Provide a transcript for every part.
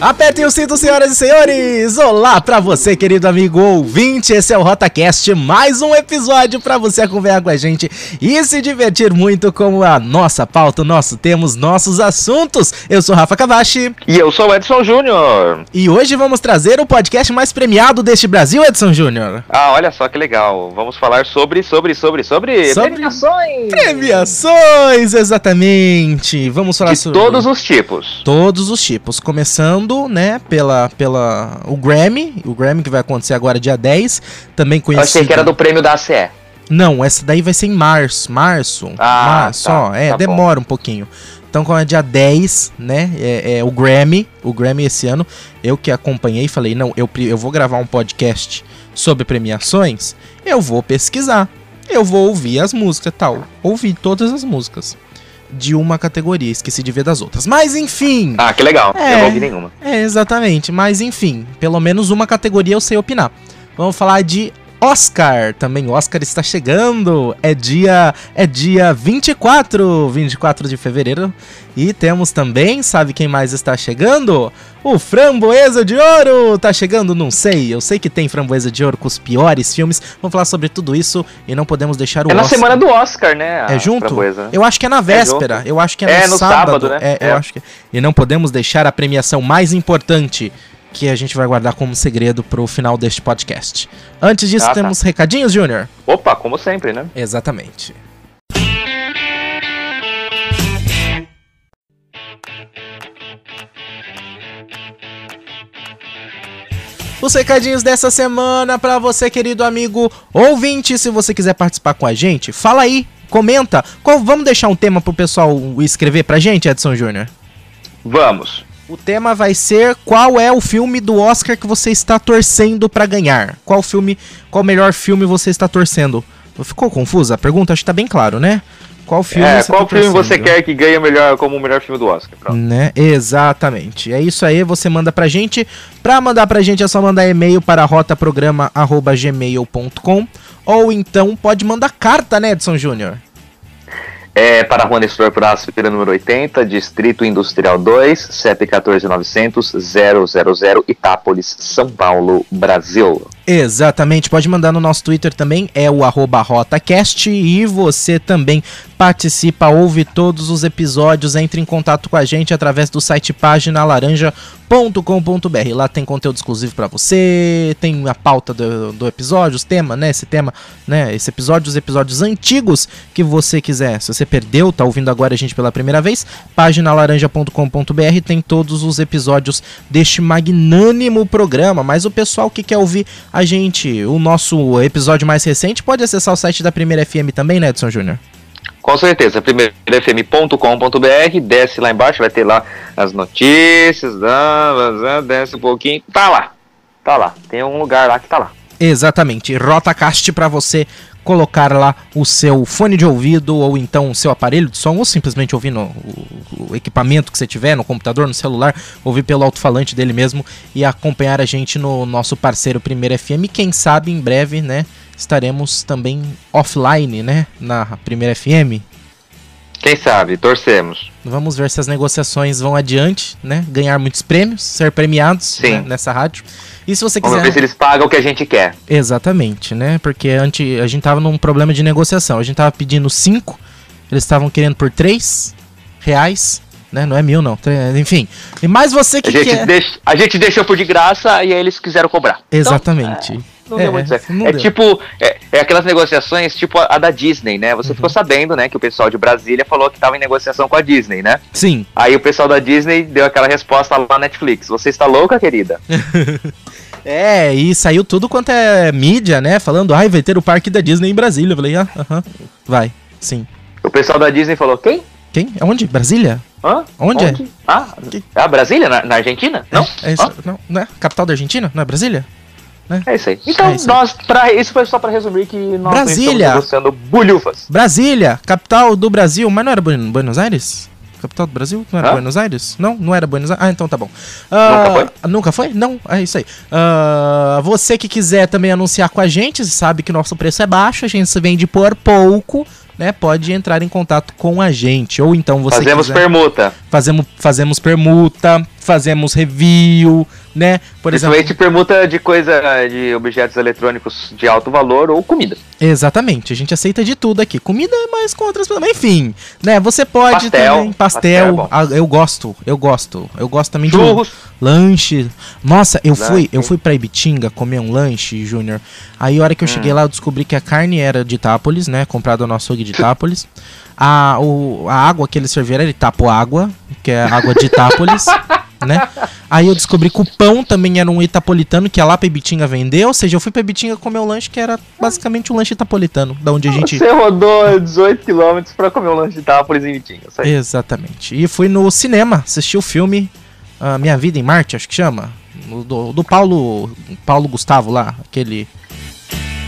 Apertem o cinto, senhoras e senhores! Olá pra você, querido amigo ouvinte! Esse é o RotaCast, mais um episódio pra você acompanhar com a gente e se divertir muito com a nossa pauta, nosso temos, nossos assuntos. Eu sou Rafa Cavachi. E eu sou o Edson Júnior. E hoje vamos trazer o podcast mais premiado deste Brasil, Edson Júnior. Ah, olha só que legal. Vamos falar sobre, sobre, sobre, sobre, sobre premiações. Premiações, exatamente. Vamos falar De sobre... todos os tipos. Todos os tipos, começando né, pela, pela o Grammy, o Grammy que vai acontecer agora dia 10, também conhecido... Eu achei que era do prêmio da ACE. Não, essa daí vai ser em março, março, ah, março, tá, ó, é, tá demora bom. um pouquinho. Então, como é dia 10, né, é, é, o Grammy, o Grammy esse ano, eu que acompanhei, falei, não, eu, eu vou gravar um podcast sobre premiações, eu vou pesquisar, eu vou ouvir as músicas tal, ouvir todas as músicas de uma categoria, esqueci de ver das outras. Mas enfim. Ah, que legal. É, eu não ouvi nenhuma. É, exatamente. Mas enfim, pelo menos uma categoria eu sei opinar. Vamos falar de Oscar, também Oscar está chegando. É dia é dia 24, 24 de fevereiro. E temos também, sabe quem mais está chegando? O Framboesa de Ouro tá chegando, não sei. Eu sei que tem Framboesa de Ouro com os piores filmes. Vamos falar sobre tudo isso e não podemos deixar o É na Oscar. semana do Oscar, né? É junto? Framboesa. Eu acho que é na véspera. eu acho que é, É, no, no sábado. sábado, né? É, É. Eu acho que. E não podemos deixar a premiação mais importante que a gente vai guardar como segredo pro final deste podcast. Antes disso, Ah, tá. temos recadinhos, Júnior? Opa, como sempre, né? Exatamente. Os recadinhos dessa semana para você, querido amigo ouvinte. Se você quiser participar com a gente, fala aí, comenta. Qual, vamos deixar um tema pro pessoal escrever pra gente, Edson Júnior? Vamos. O tema vai ser qual é o filme do Oscar que você está torcendo pra ganhar? Qual filme, qual melhor filme você está torcendo? Ficou confusa a pergunta? Acho que tá bem claro, né? Qual filme é, você qual tá filme você quer que ganhe melhor, como o melhor filme do Oscar? Pronto. Né? Exatamente. É isso aí, você manda pra gente. Pra mandar pra gente é só mandar e-mail para rotaprograma@gmail.com ou então pode mandar carta, né, Edson Júnior? É para Rua Nestor Praça, Pira número 80, Distrito Industrial 2, CEP 14900 000, Itápolis, São Paulo, Brasil. Exatamente, pode mandar no nosso Twitter também, é o rotacast e você também participa, ouve todos os episódios, entre em contato com a gente através do site página laranja.com.br. Lá tem conteúdo exclusivo para você, tem a pauta do, do episódio, os temas, né? Esse tema, né? Esse episódio, os episódios antigos que você quiser. Se você perdeu, tá ouvindo agora a gente pela primeira vez, página laranja.com.br tem todos os episódios deste magnânimo programa. Mas o pessoal que quer ouvir a gente, o nosso episódio mais recente, pode acessar o site da Primeira FM também, né, Edson Júnior? Com certeza, primeirofm.com.br, desce lá embaixo, vai ter lá as notícias, desce um pouquinho, tá lá, tá lá, tem um lugar lá que tá lá. Exatamente, Rotacast para você colocar lá o seu fone de ouvido ou então o seu aparelho de som ou simplesmente ouvir no o, o equipamento que você tiver, no computador, no celular, ouvir pelo alto-falante dele mesmo e acompanhar a gente no nosso parceiro Primeira FM. Quem sabe em breve, né, estaremos também offline, né, na Primeira FM. Quem sabe, torcemos. Vamos ver se as negociações vão adiante, né? Ganhar muitos prêmios, ser premiados Sim. né, nessa rádio. E se você Vamos quiser. ver se eles pagam o que a gente quer. Exatamente, né? Porque antes a gente tava num problema de negociação. A gente tava pedindo 5, eles estavam querendo por 3 reais, né? Não é mil, não. Enfim. E mais você que A gente, quer. deix- a gente deixou por de graça e aí eles quiseram cobrar. Exatamente. Então, é, não É, deu muito certo. É deu. tipo, é, é aquelas negociações tipo a, a da Disney, né? Uhum. Você ficou sabendo, né, que o pessoal de Brasília falou que tava em negociação com a Disney, né? Sim. Aí o pessoal da Disney deu aquela resposta lá na Netflix. Você está louca, querida? É, e saiu tudo quanto é mídia, né? Falando, ai, vai ter o parque da Disney em Brasília. Eu falei, ah, aham. Vai, sim. O pessoal da Disney falou, quem? Quem? Aonde? Brasília? Hã? Onde é? Ah, Que- ah, Brasília? Na, na Argentina? Não? É, é isso, não, não é? Capital da Argentina? Não é Brasília? É isso aí. Então, É isso aí. nós, pra, isso foi só pra resumir que nós Brasília. estamos negociando bulhufas. Brasília, capital do Brasil, mas não era Buen- Buenos Aires? Capital do Brasil? Não era Hã? Buenos Aires? Não, não era Buenos Aires. Ah, então tá bom. Ah, Nunca foi? Nunca foi? Não, é isso aí. Ah, você que quiser também anunciar com a gente, sabe que nosso preço é baixo, a gente se vende por pouco, né? Pode entrar em contato com a gente. Ou então você Fazemos quiser... permuta. fazemos, fazemos permuta, fazemos review, né? Por exemplo, Principalmente permuta de coisa de objetos eletrônicos de alto valor ou comida. Exatamente, a gente aceita de tudo aqui. Comida é mais com outras pessoas. Mas enfim, né? Você pode Pastel, também. Pastel. pastel é bom. ah, eu gosto, eu gosto. Eu gosto também de Churros. lanche. Nossa, eu fui, eu fui pra Ibitinga comer um lanche, Júnior. Aí a hora que eu Hum. cheguei lá, eu descobri que a carne era de Itápolis, né? Comprado no açougue de Itápolis. A, o, a água que eles serviram era Itapoágua, que é água de Itápolis. Né? Aí eu descobri que o pão também era um itapolitano que a lá pra Ibitinga vendeu. Ou seja, eu fui pra Ibitinga comer um lanche que era basicamente um lanche itapolitano. Da onde a gente. Você rodou 18 km pra comer um lanche de Itápolis em. Isso aí. Exatamente. E fui no cinema assistir o filme ah, Minha Vida em Marte, acho que chama. Do, do Paulo. Paulo Gustavo lá, aquele.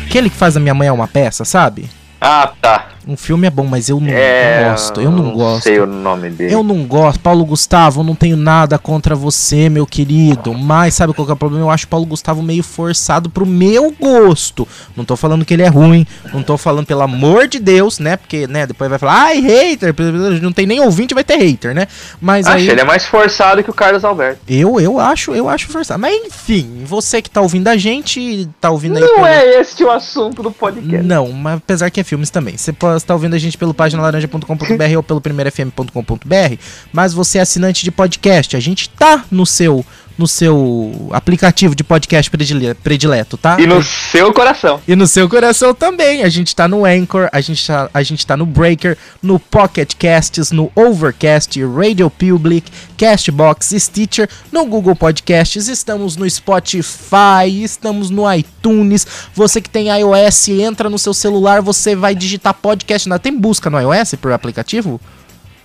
Aquele que faz a minha mãe é uma peça, sabe? Ah, tá. Um filme é bom, mas eu não, É, não gosto. Eu não, gosto. sei o nome dele. Eu não gosto. Paulo Gustavo, não tenho nada contra você, meu querido. Mas sabe qual que é o problema? Eu acho Paulo Gustavo meio forçado pro meu gosto. Não tô falando que ele é ruim. Não tô falando, pelo amor de Deus, né? Porque, né, depois vai falar, ai, hater. Não tem nem ouvinte, vai ter hater, né? Mas Acho aí. ele é mais forçado que o Carlos Alberto. Eu, eu acho, eu acho forçado. Mas enfim, você que tá ouvindo a gente, tá ouvindo aí Não pelo- é esse o assunto do podcast. não, mas apesar que é filmes também. Você pode estar ouvindo a gente pelo paginalaranja.com.br ou pelo primeirofm.com.br, mas você é assinante de podcast. A gente tá no seu no seu aplicativo de podcast predile- predileto, tá? E no seu coração. E no seu coração também. A gente tá no Anchor, a gente tá, a gente tá no Breaker, no Pocket Casts, no Overcast, Radio Public, Castbox, Stitcher, no Google Podcasts, estamos no Spotify, estamos no iTunes. Você que tem iOS, entra no seu celular, você vai digitar podcast. na- Tem busca no iOS por aplicativo?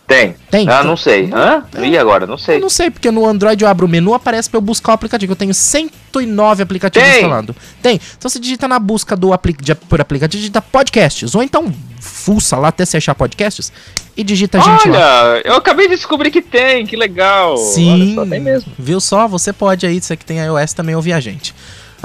Tem. Tem? Ah, não sei. Hã? E agora? Não sei. Eu não sei, porque no Android eu abro o menu, aparece pra eu buscar o aplicativo. Eu tenho 109 aplicativos Tem. instalando. Tem. Então você digita na busca do apli de- por aplicativo, digita podcasts. Ou então fuça lá até você achar podcasts e digita a gente lá. Olha, eu acabei de descobrir que tem, que legal. Sim, só, tem mesmo. viu só? Você pode aí, você que tem iOS também ouvir a gente.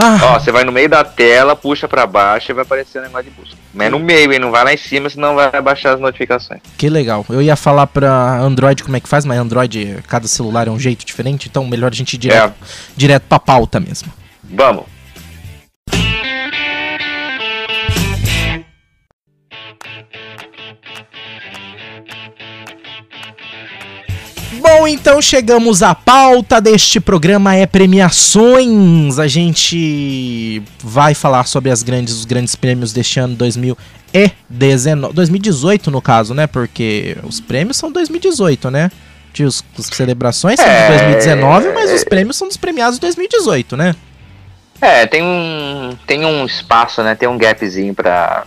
Ah, Ó, você vai no meio da tela, puxa pra baixo e vai aparecer o negócio de busca. Mas é no meio, hein? Não vai lá em cima, senão vai baixar as notificações. que legal. Eu ia falar pra Android como é que faz, mas Android, cada celular é um jeito diferente, então melhor a gente ir direto, É. direto pra pauta mesmo. Vamos. Bom, então chegamos à pauta deste programa é premiações. A gente vai falar sobre as grandes, os grandes prêmios deste ano 2019, 2018 no caso, né? Porque os prêmios são 2018, né? Os, as celebrações são de É. 2019, mas os prêmios são dos premiados de 2018, né? É, tem um, tem um espaço, né? Tem um gapzinho pra,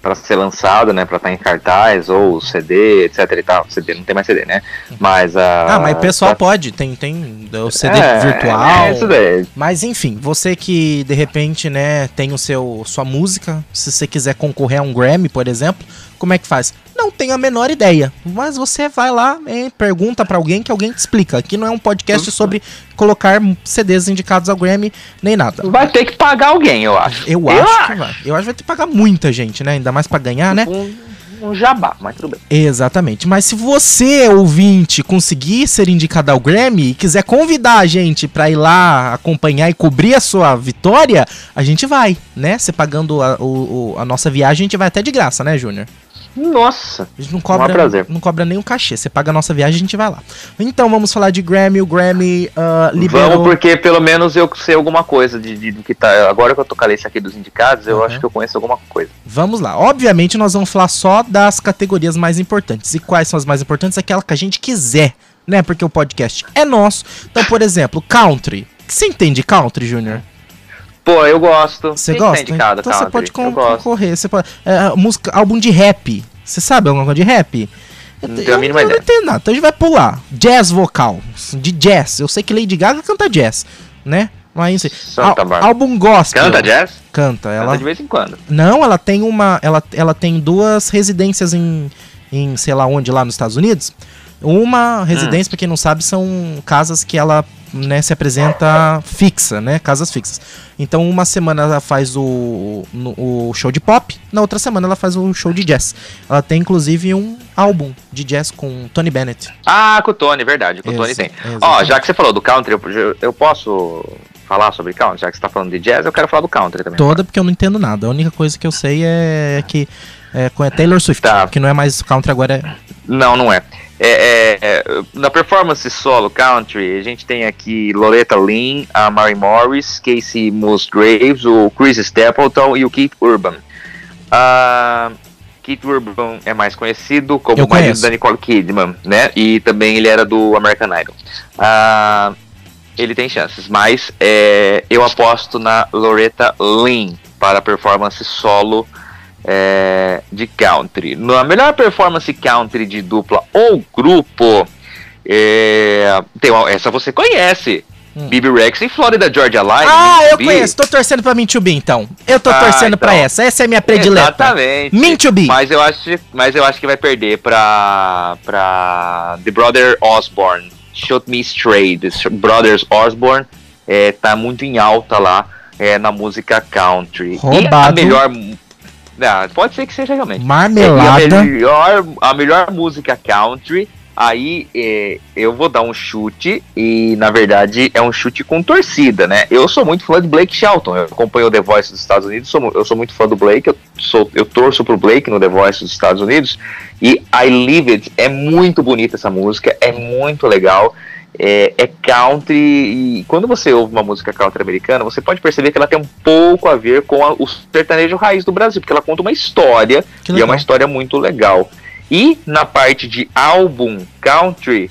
pra ser lançado, né? Pra estar em cartaz, ou CD, etc e tal. CD, não tem mais CD, né? Mas a. Ah, mas o pessoal pode, tem, tem o CD É, virtual. É, isso daí. Mas enfim, você que de repente, né, tem o seu sua música, se você quiser concorrer a um Grammy, por exemplo, como é que faz? Não tenho a menor ideia, mas você vai lá e pergunta pra alguém que alguém te explica. Aqui não é um podcast sobre colocar CDs indicados ao Grammy nem nada. Vai ter que pagar alguém, eu acho. Eu, acho que vai. Eu acho que vai ter que pagar muita gente, né? Ainda mais pra ganhar, né? Um, jabá, mas tudo bem. Exatamente. Mas se você, ouvinte, conseguir ser indicado ao Grammy e quiser convidar a gente pra ir lá acompanhar e cobrir a sua vitória, a gente vai, né? Você pagando a, o- a nossa viagem, a gente vai até de graça, né, Júnior? Nossa. A gente não cobra, não cobra nenhum cachê. Você paga a nossa viagem, a gente vai lá. Então vamos falar de Grammy. O Grammy ah, liberou. Vamos, porque pelo menos eu sei alguma coisa de, de- do que tá. Agora que eu tô com a lista aqui dos indicados, eu Uhum. acho que eu conheço alguma coisa. Vamos lá. Obviamente, nós vamos falar só das categorias mais importantes. E quais são as mais importantes? Aquela que a gente quiser, né? Porque o podcast é nosso. Então, por exemplo, country. Você entende country, Júnior? Pô, eu gosto. Você tá gosta? indicado, então você pode con- concorrer. Você pode, é, música, álbum de rap. Você sabe alguma coisa de rap? Eu, Não te- tenho a eu- mínima eu não entendo nada. Então a gente vai pular. Jazz vocal. De jazz. Eu sei que Lady Gaga canta jazz, né? Mas assim, Santa álbum gospel. Canta jazz? Canta. Ela, Canta de vez em quando. não, ela tem uma. Ela, ela tem duas residências em, em sei lá onde, lá nos Estados Unidos. Uma residência, pra quem não sabe, são casas que ela né, se apresenta fixa, né? Casas fixas. Então, uma semana ela faz o, no- o show de pop, na outra semana ela faz o show de jazz. Ela tem, inclusive, um álbum de jazz com Tony Bennett. Ah, com o Tony, verdade, com o Tony tem. Ó, já que você falou do country, eu, eu posso falar sobre country? Já que você tá falando de jazz, eu quero falar do country também. Toda, porque eu não entendo nada. A única coisa que eu sei é que é, com a Taylor Swift, Tá. que não é mais country agora, é Não, não é. É, é, é, Na performance solo country, a gente tem aqui Loretta Lynn, a Mary Morris, Casey Musgraves, o Chris Stapleton e o Keith Urban. Ah, Keith Urban é mais conhecido como o marido da Nicole Kidman, né? E também ele era do American Idol. Ah, ele tem chances, mas é, eu aposto na Loretta Lynn para a performance solo é, de country. Na melhor performance country de dupla ou grupo, é, tem uma- essa você conhece. Hum. Bibi Rex e Florida Georgia Line. Ah, eu conheço. Tô torcendo pra Min to Be, então. Eu tô Ah, torcendo pra então. essa. Essa é a minha predileta. Exatamente. Min to Be. Mas eu acho, mas eu acho que vai perder pra, pra The Brother Osborne. Shoot Me Straight. The Brothers Osborne é, tá muito em alta lá é, na música country. E a Roubado. melhor. Ah, pode ser que seja realmente. E a Marmelada. melhor, a melhor música country, aí é, eu vou dar um chute, e na verdade é um chute com torcida, né? Eu sou muito fã de Blake Shelton, eu acompanho o The Voice dos Estados Unidos, sou eu sou muito fã do Blake, eu, sou, eu torço pro Blake no The Voice dos Estados Unidos, e I Live It, é muito bonita essa música, é muito legal. É, é country e quando você ouve uma música country americana, você pode perceber que ela tem um pouco a ver com a- o sertanejo raiz do Brasil, porque ela conta uma história e é uma história muito legal. E na parte de álbum country,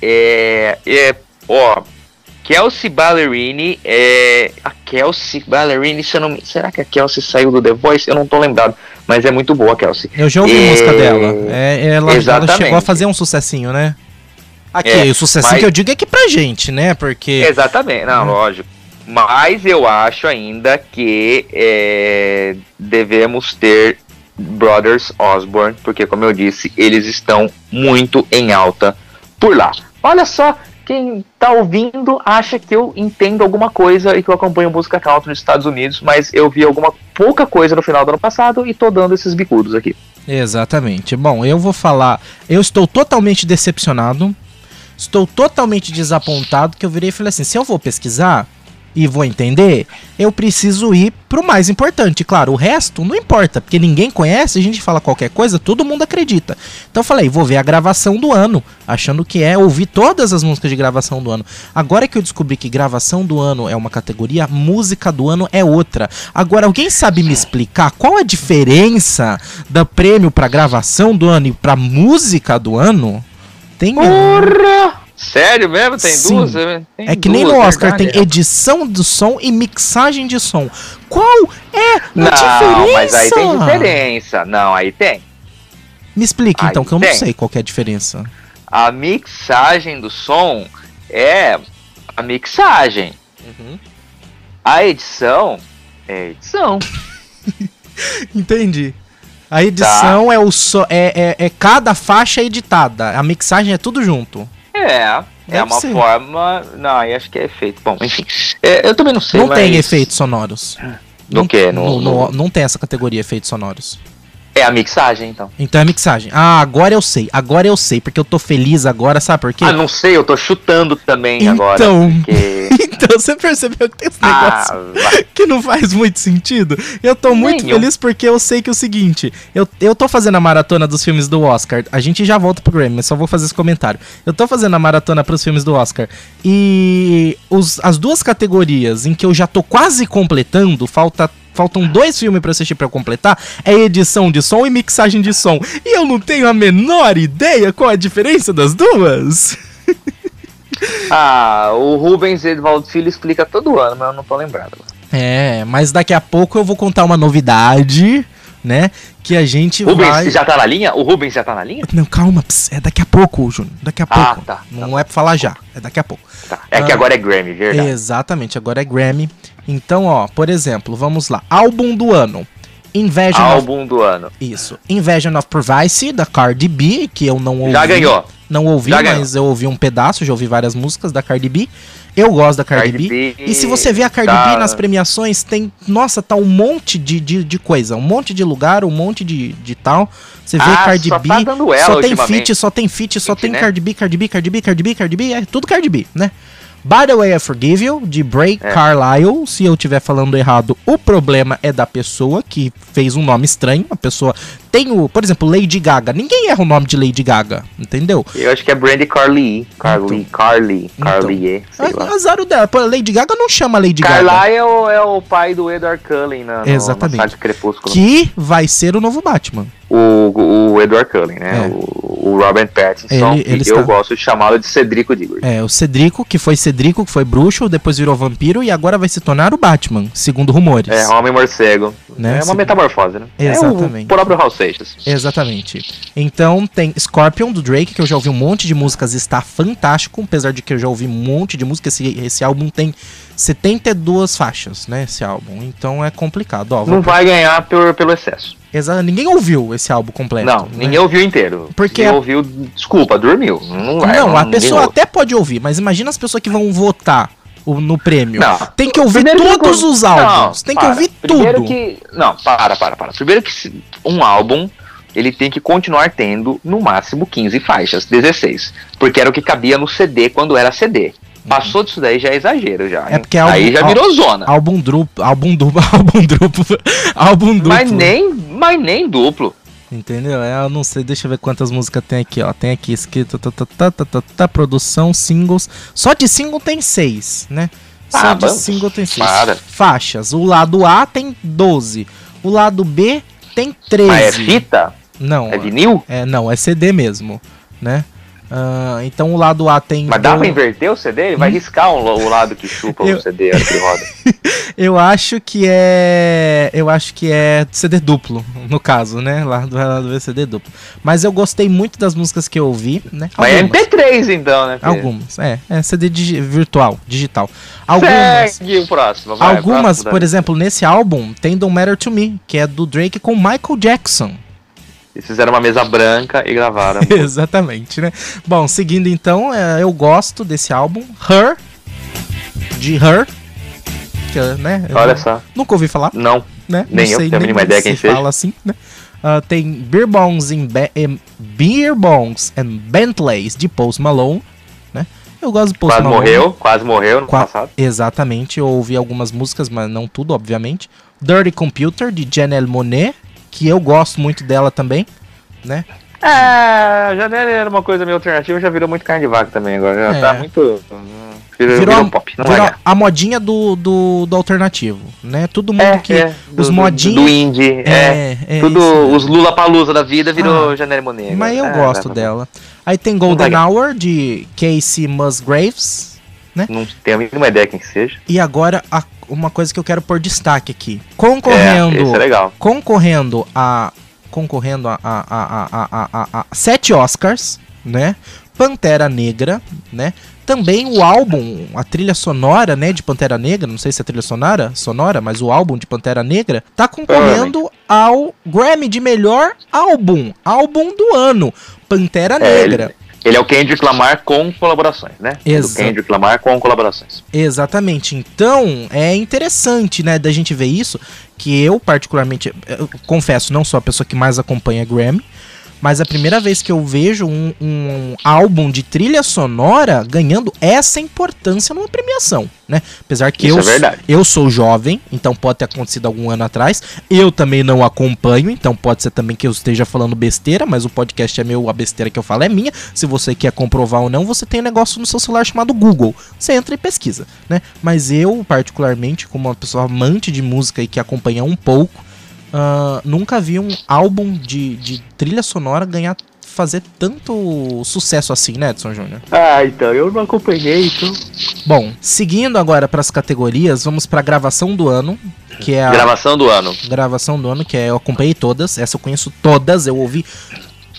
é, é ó, Kelsey Ballerini, é, a Kelsey Ballerini, se não, me- será que a Kelsey saiu do The Voice? Eu não tô lembrado, mas é muito boa a Kelsey. Eu já ouvi É, música dela. É, ela, ela chegou a fazer um sucessinho, né? Aqui, É, o sucessinho mas- que eu digo é aqui pra gente, né? Porque. Exatamente, não, Uhum. lógico. Mas eu acho ainda que é, devemos ter Brothers Osborne, porque como eu disse, eles estão muito em alta por lá. Olha só, quem tá ouvindo acha que eu entendo alguma coisa e que eu acompanho música country nos Estados Unidos, mas eu vi alguma pouca coisa no final do ano passado e tô dando esses bicudos aqui. Exatamente. Bom, eu vou falar. Eu estou totalmente decepcionado. Estou totalmente desapontado que eu virei e falei assim: se eu vou pesquisar e vou entender, eu preciso ir pro mais importante. Claro, o resto não importa, porque ninguém conhece, a gente fala qualquer coisa, todo mundo acredita. Então eu falei, vou ver a gravação do ano, achando que é ouvir todas as músicas de gravação do ano. Agora que eu descobri que gravação do ano é uma categoria, música do ano é outra. Agora, alguém sabe me explicar qual a diferença do prêmio pra gravação do ano e pra música do ano? Tem Porra! Sério mesmo? Tem Sim. duas? Tem é que nem duas, no Oscar verdade, tem edição do som e mixagem de som. Qual é a Não, diferença? mas aí tem diferença. Não, aí tem. Me explique Aí então, que eu não tem. sei qual que é a diferença. A mixagem do som é a mixagem. A edição é edição. Entendi. A Tá. edição é o so, é, é, é cada faixa editada. A mixagem é tudo junto. É, é Deve uma ser. forma. Não, aí acho que é efeito. Bom, enfim. É, eu também não sei. não tem mas- efeitos sonoros. No não? No, No- no- no- não tem essa categoria efeitos sonoros. É a mixagem, então. Então é mixagem. Ah, agora eu sei. Agora eu sei, porque eu tô feliz agora, sabe por quê? Ah, não sei, eu tô chutando também agora. Então. Porque... então você percebeu que tem esse negócio ah, que não faz muito sentido. Eu tô muito Nenhum. feliz porque eu sei que é o seguinte, eu, eu tô fazendo a maratona dos filmes do Oscar. A gente já volta pro Grammy, mas só vou fazer esse comentário. Eu tô fazendo a maratona pros filmes do Oscar. E os, as duas categorias em que eu já tô quase completando, falta Faltam dois filmes pra assistir pra eu completar. É edição de som e mixagem de som. E eu não tenho a menor ideia qual é a diferença das duas. ah, o Rubens Edvaldo Filho explica todo ano, mas eu não tô lembrado. É, mas daqui a pouco eu vou contar uma novidade, né? Que a gente Rubens vai. já tá na linha? O Rubens já tá na linha? Não, calma, ps, é daqui a pouco, Júnior. Daqui a Ah, pouco. tá, tá Não é pra falar já, é daqui a pouco. Tá. É que Ah. agora é Grammy, verdade. Exatamente, agora é Grammy. Então, ó, por exemplo, vamos lá. Álbum do ano. Invasion Álbum do ano. of, isso. Invasion of Privacy da Cardi B, que eu não ouvi. Já ganhou. Não ouvi, Já ganhou. mas eu ouvi um pedaço, já ouvi várias músicas da Cardi B. Eu gosto da Cardi, Cardi B. B E se você vê a Cardi tá- B nas premiações, tem. Nossa, tá um monte de, de, de coisa. Um monte de lugar, um monte de, de tal. Você vê Ah, Cardi só B. tá dando ela só tem feat, só tem feat, só tem né? Cardi B, Cardi B, Cardi B, Cardi B, Cardi B. É tudo Cardi B, né? By the way, I forgive you, de Bray É. Carlisle. Se eu estiver falando errado, o problema é da pessoa que fez um nome estranho. A pessoa tem o, por exemplo, Lady Gaga. Ninguém erra o nome de Lady Gaga, entendeu? Eu acho que é Brandy Carly. Carly, Carly, Carly, sei lá. A- Azar o dela. Pô, Lady Gaga não chama Lady Gaga. Carly é o, é o pai do Edward Cullen na, no- Exatamente. na Crepúsculo. Que vai ser o novo Batman. O, o Edward Cullen, né? É. O, o Robert Pattinson. Ele- ele eu está- gosto de chamá-lo de Cedrico Diggory. É, o Cedrico, que foi Cedrico, que foi bruxo, depois virou vampiro e agora vai se tornar o Batman, segundo rumores. É, Homem Morcego. Né? É uma Se- metamorfose, né? Exatamente. É o próprio Hal Seixas. Exatamente. Então tem Scorpion do Drake, que eu já ouvi um monte de músicas, está fantástico, apesar de que eu já ouvi um monte de música. Esse, esse álbum tem 72 faixas, né? Esse álbum. Então é complicado. Ó, Não vai ganhar por, pelo excesso. Exa- Ninguém ouviu esse álbum completo. Não, né? ninguém ouviu inteiro. Porque a- ouviu, desculpa, dormiu. Não, vai, Não, a ninguém pessoa ouve. até pode ouvir, mas imagina as pessoas que vão votar o- no prêmio. Não. Tem que ouvir que todos não- os álbuns. Não, tem que para. ouvir Primeiro tudo. Que, não, para, para, para. Primeiro que um álbum, ele tem que continuar tendo no máximo 15 faixas, 16. Porque era o que cabia no CD quando era CD. Passou disso daí já é exagero já. É hein? porque Aí álbum- já virou zona. Álbum duplo, álbum duplo, álbum duplo, álbum duplo. Mas nem, mas nem duplo. Entendeu? É, eu não sei, deixa eu ver quantas músicas tem aqui, ó. Tem aqui escrito tá, tá, tá, tá, tá, tá, produção, singles. Só de single tem seis, né? Só Ah, de single tem seis. Para. Faixas. O lado A tem 12. O lado B tem 13. Mas é fita? Não. É vinil? É, não, é CD mesmo, né? Ah, então o lado A tem. Mas dá do- pra inverter o CD? Ele vai riscar o, o lado que chupa Eu- o CD, a que roda. Eu acho que é. Eu acho que é CD duplo, no caso, né? Lá do, lá do CD duplo. Mas eu gostei muito das músicas que eu ouvi, né? Mas é Algumas. MP3 então, né? filho? Algumas, é, é CD virtual, digital. Algumas. Segue o próximo. vai, Algumas, próximo, por exemplo, nesse álbum tem Don't Matter to Me, que é do Drake com Michael Jackson. Eles fizeram uma mesa branca e gravaram. Exatamente, né? Bom, seguindo então, é, eu gosto desse álbum, Her, de Her, que, né? Olha só. Nunca ouvi falar, Não. né? Nem eu tenho a mínima ideia quem seja. fala assim, né? Ah, tem Beer Bongs, in Be- em Beer Bongs and Bentleys de Post Malone, né? Eu gosto do Post Quase Malone. morreu, quase morreu no Qua- passado. Exatamente, eu ouvi algumas músicas, mas não tudo, obviamente. Dirty Computer, de Janelle Monet, que eu gosto muito dela também, né? É, já era uma coisa meio alternativa, já virou muito carne de vaca também agora. Já É. tá muito. Virou, Virou, a- pop. Não virou ganhar. a modinha do, do, do alternativo, né? Todo mundo É, que... é, os do- modinhos- Do indie, é. é Tudo, isso os Lula Palusa da vida virou Ah, Janelle Monáe. Mas eu É, gosto vai, vai, dela. Aí tem Golden. Hour, de Casey Musgraves. Não tenho a mínima ideia quem que seja. E agora, a- uma coisa que eu quero pôr destaque aqui. É, Concorrendo... é legal. concorrendo a concorrendo a, a, a, sete Oscars, né? Pantera Negra, né? Também o álbum, a trilha sonora, né, de Pantera Negra, não sei se é trilha sonora, sonora, mas o álbum de Pantera Negra tá concorrendo ao Grammy de melhor álbum, álbum do ano, Pantera É, Negra. Ele é o Kendrick Lamar com colaborações, né? Exato. O Kendrick Lamar com colaborações. Exatamente. Então, é interessante, né, da gente ver isso, que eu particularmente, eu confesso, não sou a pessoa que mais acompanha Grammy, mas a primeira vez que eu vejo um, um álbum de trilha sonora ganhando essa importância numa premiação, né? Apesar que Isso eu, é eu sou jovem, então pode ter acontecido algum ano atrás. Eu também não acompanho, então pode ser também que eu esteja falando besteira, mas o podcast é meu, a besteira que eu falo é minha. Se você quer comprovar ou não, você tem um negócio no seu celular chamado Google. Você entra e pesquisa, né? Mas eu, particularmente, como uma pessoa amante de música e que acompanha um pouco, ah, nunca vi um álbum de, de trilha sonora ganhar fazer tanto sucesso assim, né, Edson Júnior? Ah, então, eu não acompanhei, então. Bom, seguindo agora para as categorias, vamos para gravação do ano, que é a Gravação do ano. gravação do ano, que é eu acompanhei todas, essa eu conheço todas, eu ouvi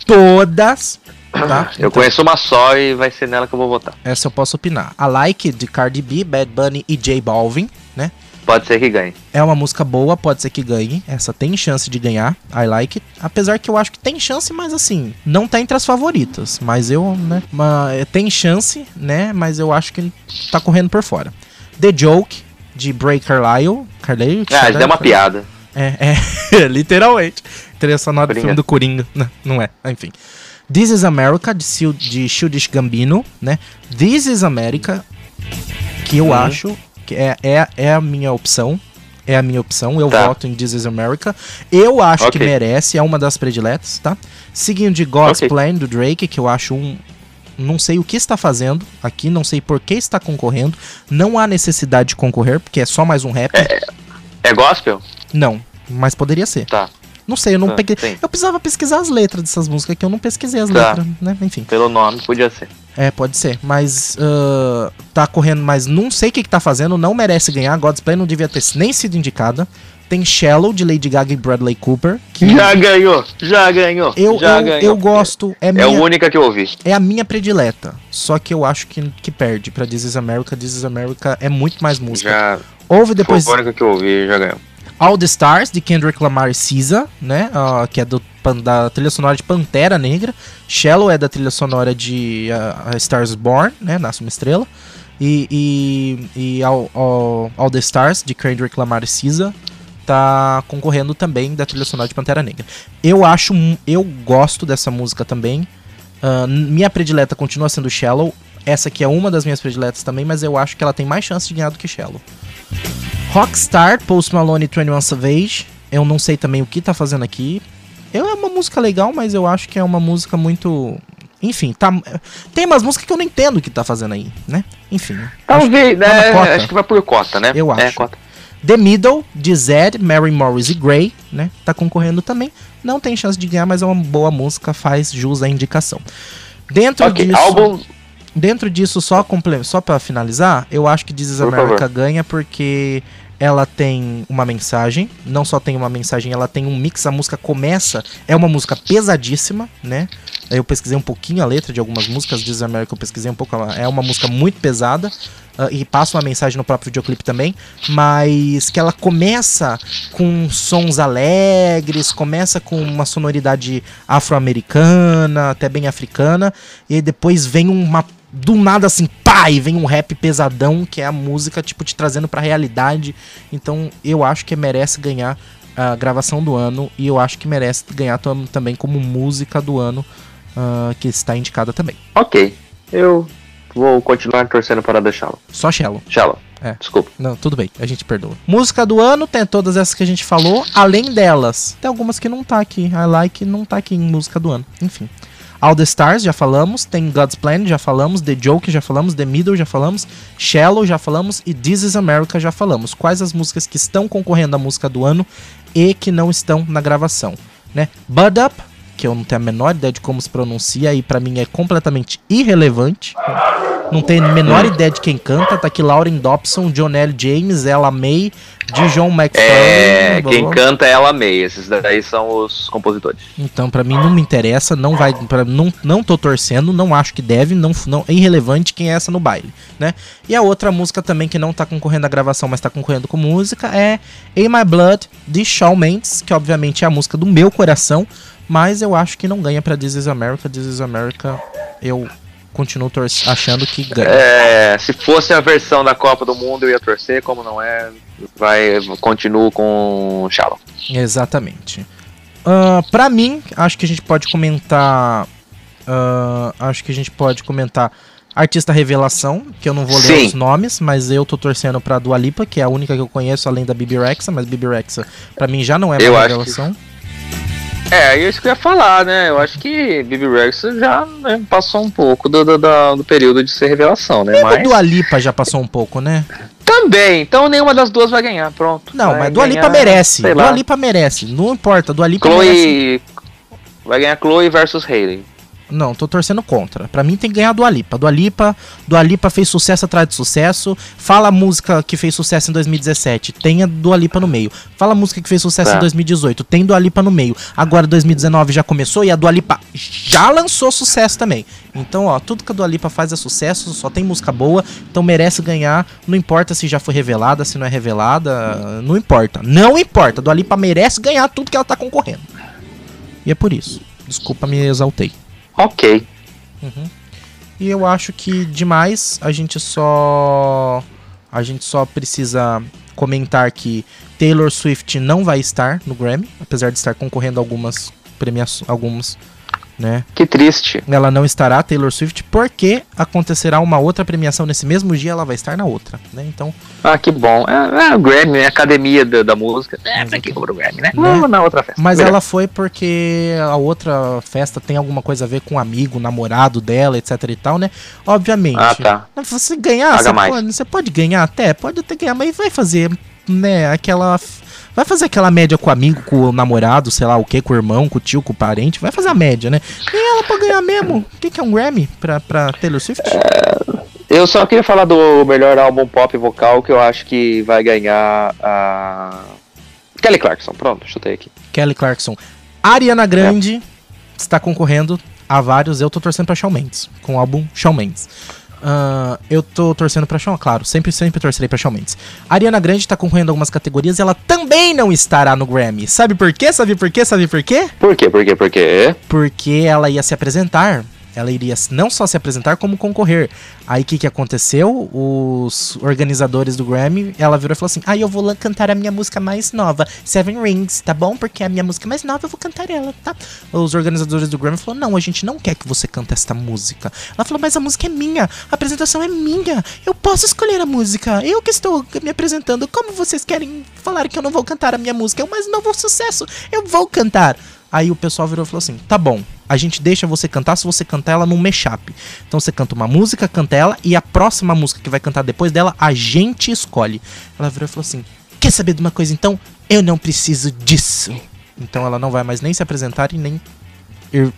todas, tá? Eu Então, conheço uma só e vai ser nela que eu vou votar. essa eu posso opinar. A Like de Cardi B, Bad Bunny e J Balvin, né? Pode ser que ganhe. É uma música boa, pode ser que ganhe. Essa tem chance de ganhar. I like it. Apesar que eu acho que tem chance, mas assim, não tá entre as favoritas. Mas eu, né? Uma, tem chance, né? Mas eu acho que tá correndo por fora. The Joke, de Bray Carlyle. Carlyle? Ah, isso é uma piada. É, é, literalmente. Trilha sonora do filme do Coringa. Não, não é, enfim. This is America, de, Sil de Childish Gambino, né? This is America, que eu uhum. acho é, é, é a minha opção. É a minha opção. Eu tá. voto em This is America. Eu acho okay. que merece, é uma das prediletas, tá? Seguindo de God's okay. Plan, do Drake, que eu acho um, não sei o que está fazendo aqui, não sei por que está concorrendo. Não há necessidade de concorrer, porque é só mais um rap. É, é gospel? Não, mas poderia ser. Tá. Não sei, eu não ah, peguei. Sim. Eu precisava pesquisar as letras dessas músicas que eu não pesquisei as tá. letras, né? Enfim. Pelo nome, podia ser. É, pode ser. Mas uh, tá correndo, mas não sei o que, que tá fazendo, não merece ganhar. God's Play não devia ter nem sido indicada. Tem Shallow de Lady Gaga e Bradley Cooper. Que já ganhou, já ganhou. Eu, já eu, ganhou. eu gosto. É, minha, é a única que eu ouvi. É a minha predileta. Só que eu acho que, que perde pra This is America. This is America é muito mais música. Já. Ouve depois. Foi a única que eu ouvi já ganhou. All the Stars, de Kendrick Lamar e SZA, né? Uh, que é do, da trilha sonora de Pantera Negra. Shallow é da trilha sonora de uh, Stars Born, né? Nasce uma Estrela. E, e, e all, all, all, the Stars, de Kendrick Lamar e SZA, tá concorrendo também da trilha sonora de Pantera Negra. Eu acho, eu gosto dessa música também. Uh, minha predileta continua sendo Shallow. Essa aqui é uma das minhas prediletas também, mas eu acho que ela tem mais chance de ganhar do que Shallow. Rockstar, Post Malone e 21 Savage. Eu não sei também o que tá fazendo aqui. Eu, é uma música legal, mas eu acho que é uma música muito. Enfim, tá. Tem umas músicas que eu não entendo o que tá fazendo aí, né? Enfim. Talvez, acho, né? Tá acho que vai por cota, né? Eu é, acho. É, The Middle, de Zed, Mary Morris e Grey, né? Tá concorrendo também. Não tem chance de ganhar, mas é uma boa música, faz jus à indicação. Dentro okay, disso. Álbum... Dentro disso, só, só para finalizar, eu acho que This is America ganha porque ela tem uma mensagem, não só tem uma mensagem, ela tem um mix, a música começa, é uma música pesadíssima, né? Eu pesquisei um pouquinho a letra de algumas músicas, This America eu pesquisei um pouco, é uma música muito pesada uh, e passa uma mensagem no próprio videoclipe também, mas que ela começa com sons alegres, começa com uma sonoridade afro-americana, até bem africana, e depois vem uma do nada assim, pá, e vem um rap pesadão, que é a música, tipo, te trazendo pra realidade. Então eu acho que merece ganhar a gravação do ano e eu acho que merece ganhar também como música do ano, uh, que está indicada também. Ok, eu vou continuar torcendo para The Shallow. Só Shallow. Shallow. É. Desculpa. Não, tudo bem, a gente perdoa. Música do ano tem todas essas que a gente falou, além delas. Tem algumas que não tá aqui. I like não tá aqui em música do ano. Enfim. All the Stars, já falamos. Tem God's Plan, já falamos. The Joke, já falamos. The Middle, já falamos. Shallow, já falamos. E This is America, já falamos. Quais as músicas que estão concorrendo à música do ano e que não estão na gravação, né? Bud Up, que eu não tenho a menor ideia de como se pronuncia e para mim é completamente irrelevante. Não tenho a menor ideia de quem canta. Tá aqui Lauren Dobson, John L. James, Ella May, Dijon McFarlane. É, quem canta é Ella May. Esses daí são os compositores. Então, para mim não me interessa, não vai, para não não tô torcendo, não acho que deve, não não é irrelevante quem é essa no baile, né? E a outra música também que não tá concorrendo à gravação, mas tá concorrendo com música é In My Blood de Shawn Mendes, que obviamente é a música do meu coração, mas eu acho que não ganha para This Is America. This Is America eu continuo achando que ganha. É, se fosse a versão da Copa do Mundo eu ia torcer, como não é, vai continuo com Shallow. Exatamente. Uh, pra mim, acho que a gente pode comentar. Uh, acho que a gente pode comentar Artista Revelação, que eu não vou ler Sim. os nomes, mas eu tô torcendo pra Dua Lipa, que é a única que eu conheço além da Bibi Rexa, mas Bibi Rexa pra mim já não é uma revelação. Que... É, é, isso que eu ia falar, né? Eu acho que Bibi Rexa já né, passou um pouco do, do, do, período de ser revelação, né? Mas... Dua Lipa já passou um pouco, né? Também, então nenhuma das duas vai ganhar, pronto. Não, vai mas Dua Lipa merece. Dua lá. Lipa merece, não importa, Dua Lipa Chloe... merece. Vai ganhar Chloe versus Hailey. Não, tô torcendo contra. Pra mim tem que ganhar a Dua Lipa. Dua Lipa, Dua Lipa fez sucesso atrás de sucesso. Fala a música que fez sucesso em 2017, tem a Dua Lipa no meio. Fala a música que fez sucesso Tá. em 2018, tem Dua Lipa no meio. Agora 2019 já começou e a Dua Lipa já lançou sucesso também. Então, ó, tudo que a Dua Lipa faz é sucesso, só tem música boa, então merece ganhar. Não importa se já foi revelada, se não é revelada, não importa. Não importa, a Dua Lipa merece ganhar tudo que ela tá concorrendo. E é por isso. Desculpa, me exaltei. Ok. E eu acho que demais a gente só a gente só precisa comentar que Taylor Swift não vai estar no Grammy, apesar de estar concorrendo a algumas premiações, algumas, né? Que triste. Ela não estará Taylor Swift porque acontecerá uma outra premiação nesse mesmo dia, ela vai estar na outra, né? Então, Ah, que bom. É, é o Grammy, é a academia da, da música. É, pra que cobra o Grammy, né? Né? Na outra festa. mas Melhor. ela foi porque a outra festa tem alguma coisa a ver com o amigo, namorado dela, etc e tal, né? Obviamente. Ah, tá. Você ganhar, Paga você mais. pode, você pode ganhar até, pode até ganhar, mas vai fazer, né, aquela. Vai fazer aquela média com o amigo, com o namorado, sei lá o que, com o irmão, com o tio, com o parente. Vai fazer a média, né? E ela pra ganhar mesmo. O que, que é um Grammy pra, pra Taylor Swift? Eu só queria falar do melhor álbum pop vocal que eu acho que vai ganhar a. Kelly Clarkson. Pronto, chutei aqui. Kelly Clarkson. Ariana Grande está concorrendo a vários. Eu tô torcendo pra Shawn Mendes, com o álbum Shawn Mendes. Ah, eu tô torcendo pra Shawn, claro, sempre, sempre torcerei pra Shawn Mendes. Ariana Grande tá concorrendo a algumas categorias e ela também não estará no Grammy. Sabe por quê? Sabe por quê? Sabe por quê? Por quê? Por quê? Por quê? Porque ela ia se apresentar. Ela iria não só se apresentar, como concorrer. Aí o que, que aconteceu? Os organizadores do Grammy, ela virou e falou assim: Ah, eu vou cantar a minha música mais nova, Seven Rings, tá bom? Porque a minha música mais nova eu vou cantar ela, tá? Os organizadores do Grammy falaram: Não, a gente não quer que você cante esta música. Ela falou: Mas a música é minha, a apresentação é minha, eu posso escolher a música, eu que estou me apresentando. Como vocês querem falar que eu não vou cantar a minha música? É o mais novo sucesso, eu vou cantar. Aí o pessoal virou e falou assim: tá bom, a gente deixa você cantar se você cantar ela num mashup. Então você canta uma música, canta ela, e a próxima música que vai cantar depois dela, a gente escolhe. Ela virou e falou assim: quer saber de uma coisa então? Eu não preciso disso. Então ela não vai mais nem se apresentar e nem.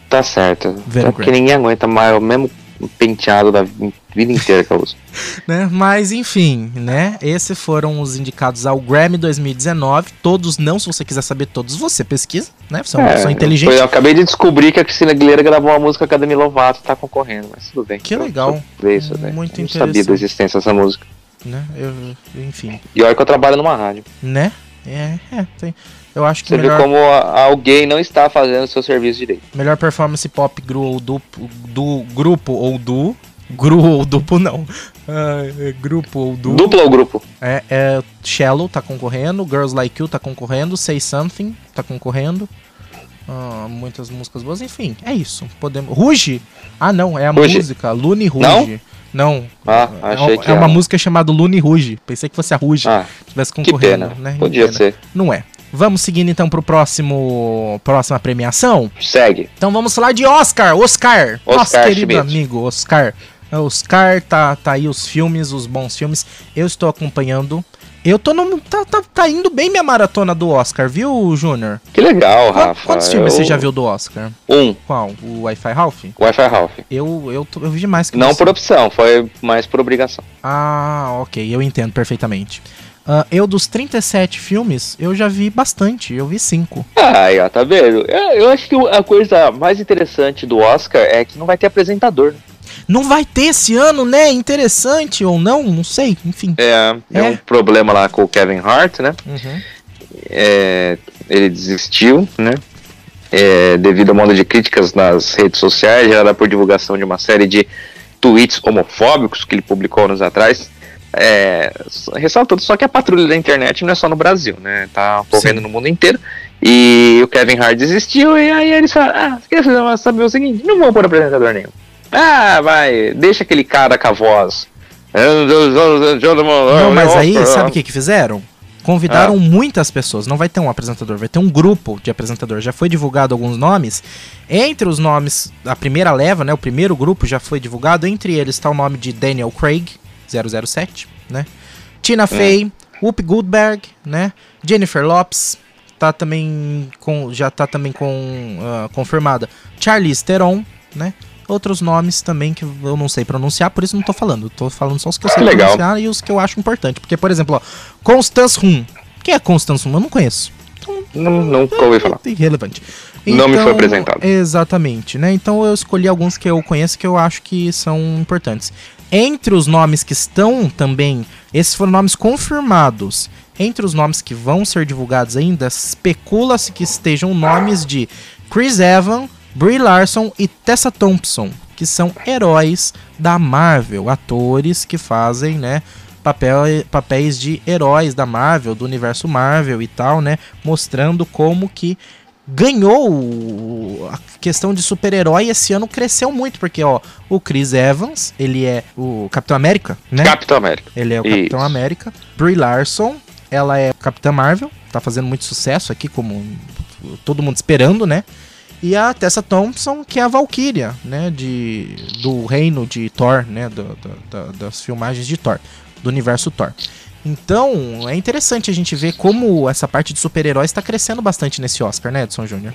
Tá certo. É porque ninguém aguenta mais o mesmo penteado da vida inteira que eu uso. Né? Mas enfim, né? Esses foram os indicados ao Grammy 2019. Todos não, se você quiser saber todos, você pesquisa, né? Você é uma pessoa inteligente. Eu, acabei de descobrir que a Cristina Aguilera gravou uma música com a Demi Lovato tá concorrendo, mas tudo bem. Que legal. eu isso, né? Muito eu não sabia da existência dessa música. Né? Eu, enfim, E olha que eu trabalho numa rádio. né? É, é, tem. Eu acho que Você melhor, viu como alguém não está fazendo o seu serviço direito. melhor performance pop gru ou du, do grupo ou do. Gru ou duplo, não. Ah, é grupo ou du. Duplo ou grupo? É, é Shallow tá concorrendo, Girls Like You tá concorrendo, Say Something tá concorrendo. Ah, muitas músicas boas, enfim, é isso. Podemos. Ruge? Ah, não, é a Ruge. música Lune Ruge. Não. Ah, é, achei uma- que é uma era. música chamada Lune Ruge. Pensei que fosse a Ruge Ah, tivesse que concorrendo, pena. né? Podia ser. Não é. Vamos seguindo então pro próximo próxima premiação. Segue. Então vamos falar de Oscar, Oscar. Nosso Oscar querido Schmidt. amigo Oscar. Oscar tá tá aí os filmes, os bons filmes. Eu estou acompanhando. Eu tô no tá, tá, tá indo bem minha maratona do Oscar, viu, Júnior? Que legal, Rafa. Quantos filmes Eu- você já viu do Oscar? Um. Qual? O Wi-Fi Ralph? Wi-Fi Ralph. Eu eu, eu vi demais que Não você. por opção, foi mais por obrigação. Ah, ok, eu entendo perfeitamente. Ah, eu dos 37 filmes, eu já vi bastante, eu vi 5. Ah, aí, ó, tá vendo? Eu, acho que a coisa mais interessante do Oscar é que não vai ter apresentador. Não vai ter esse ano, né? Interessante ou não, não sei, enfim. É, é, É. um problema lá com o Kevin Hart, né? Uhum. É, ele desistiu, né? É, devido ao modo de críticas nas redes sociais, gerada por divulgação de uma série de tweets homofóbicos que ele publicou anos atrás. É, ressaltando só que a patrulha da internet não é só no Brasil, né? Tá ocorrendo no mundo inteiro. E o Kevin Hart desistiu, e aí eles falam: Ah, quer saber o seguinte? Não vou pôr apresentador nenhum. Ah, vai, deixa aquele cara com a voz. Não, mas aí, sabe o que que fizeram? Convidaram muitas pessoas, não vai ter um apresentador, vai ter um grupo de apresentadores. Já foi divulgado alguns nomes. Entre os nomes, a primeira leva, né, o primeiro grupo já foi divulgado. Entre eles está o nome de Daniel Craig, 007, né? Tina Fey, Whoopi Goldberg, né? Jennifer Lopes, tá também com, já tá também com ah, confirmada. Charlize Theron, né? Outros nomes também que eu não sei pronunciar, por isso não tô falando. Tô falando só os que eu sei Legal. pronunciar e os que eu acho importante. Porque, por exemplo, ó, Constance Rum. Quem é Constance Rum? Eu não conheço. Não, nunca ouvi falar. Irrelevante. Não me foi apresentado. Exatamente, né? Então eu escolhi alguns que eu conheço que eu acho que são importantes. Entre os nomes que estão também, esses foram nomes confirmados. Entre os nomes que vão ser divulgados ainda, especula-se que estejam nomes de Chris Evans, Brie Larson e Tessa Thompson, que são heróis da Marvel, atores que fazem, né, papel, papéis de heróis da Marvel, do universo Marvel e tal, né, mostrando como que ganhou a questão de super-herói esse ano cresceu muito, porque ó, o Chris Evans, ele é o Capitão América, né? Capitão América. Ele é o Isso. Capitão América. Brie Larson, ela é Capitã Marvel, tá fazendo muito sucesso aqui, como todo mundo esperando, né? E a Tessa Thompson, que é a Valkyria, né? De, do reino de Thor, né? do- do- da- das filmagens de Thor, do universo Thor. Então, é interessante a gente ver como essa parte de super-heróis está crescendo bastante nesse Oscar, né, Edson Júnior?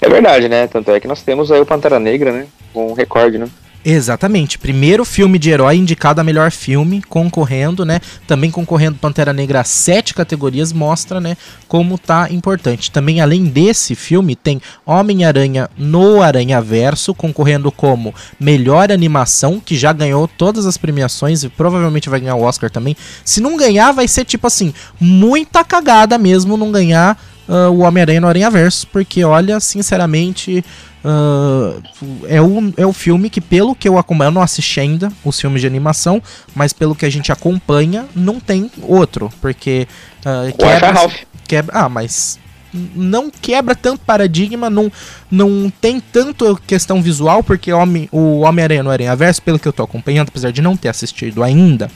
É verdade, né? Tanto é que nós temos aí o Pantera Negra, né? Com um recorde, né? Exatamente. Primeiro filme de herói indicado a melhor filme, concorrendo, né? Também concorrendo Pantera Negra a sete categorias, mostra, né, como tá importante. Também, além desse filme, tem Homem-Aranha no Aranha Verso, concorrendo como melhor animação, que já ganhou todas as premiações e provavelmente vai ganhar o Oscar também. Se não ganhar, vai ser tipo assim, muita cagada mesmo não ganhar ah, o Homem-Aranha no Aranha Verso, porque olha, sinceramente. ah, é, o, é o filme que, pelo que eu acompanho, eu não assisti ainda os filmes de animação, mas pelo que a gente acompanha, não tem outro, porque ah, Wi-Fi Ralph. quebra. Ah, mas não quebra tanto paradigma, não, não tem tanto questão visual, porque Homem, o Homem-Aranha no Aranha Verso, pelo que eu tô acompanhando, apesar de não ter assistido ainda,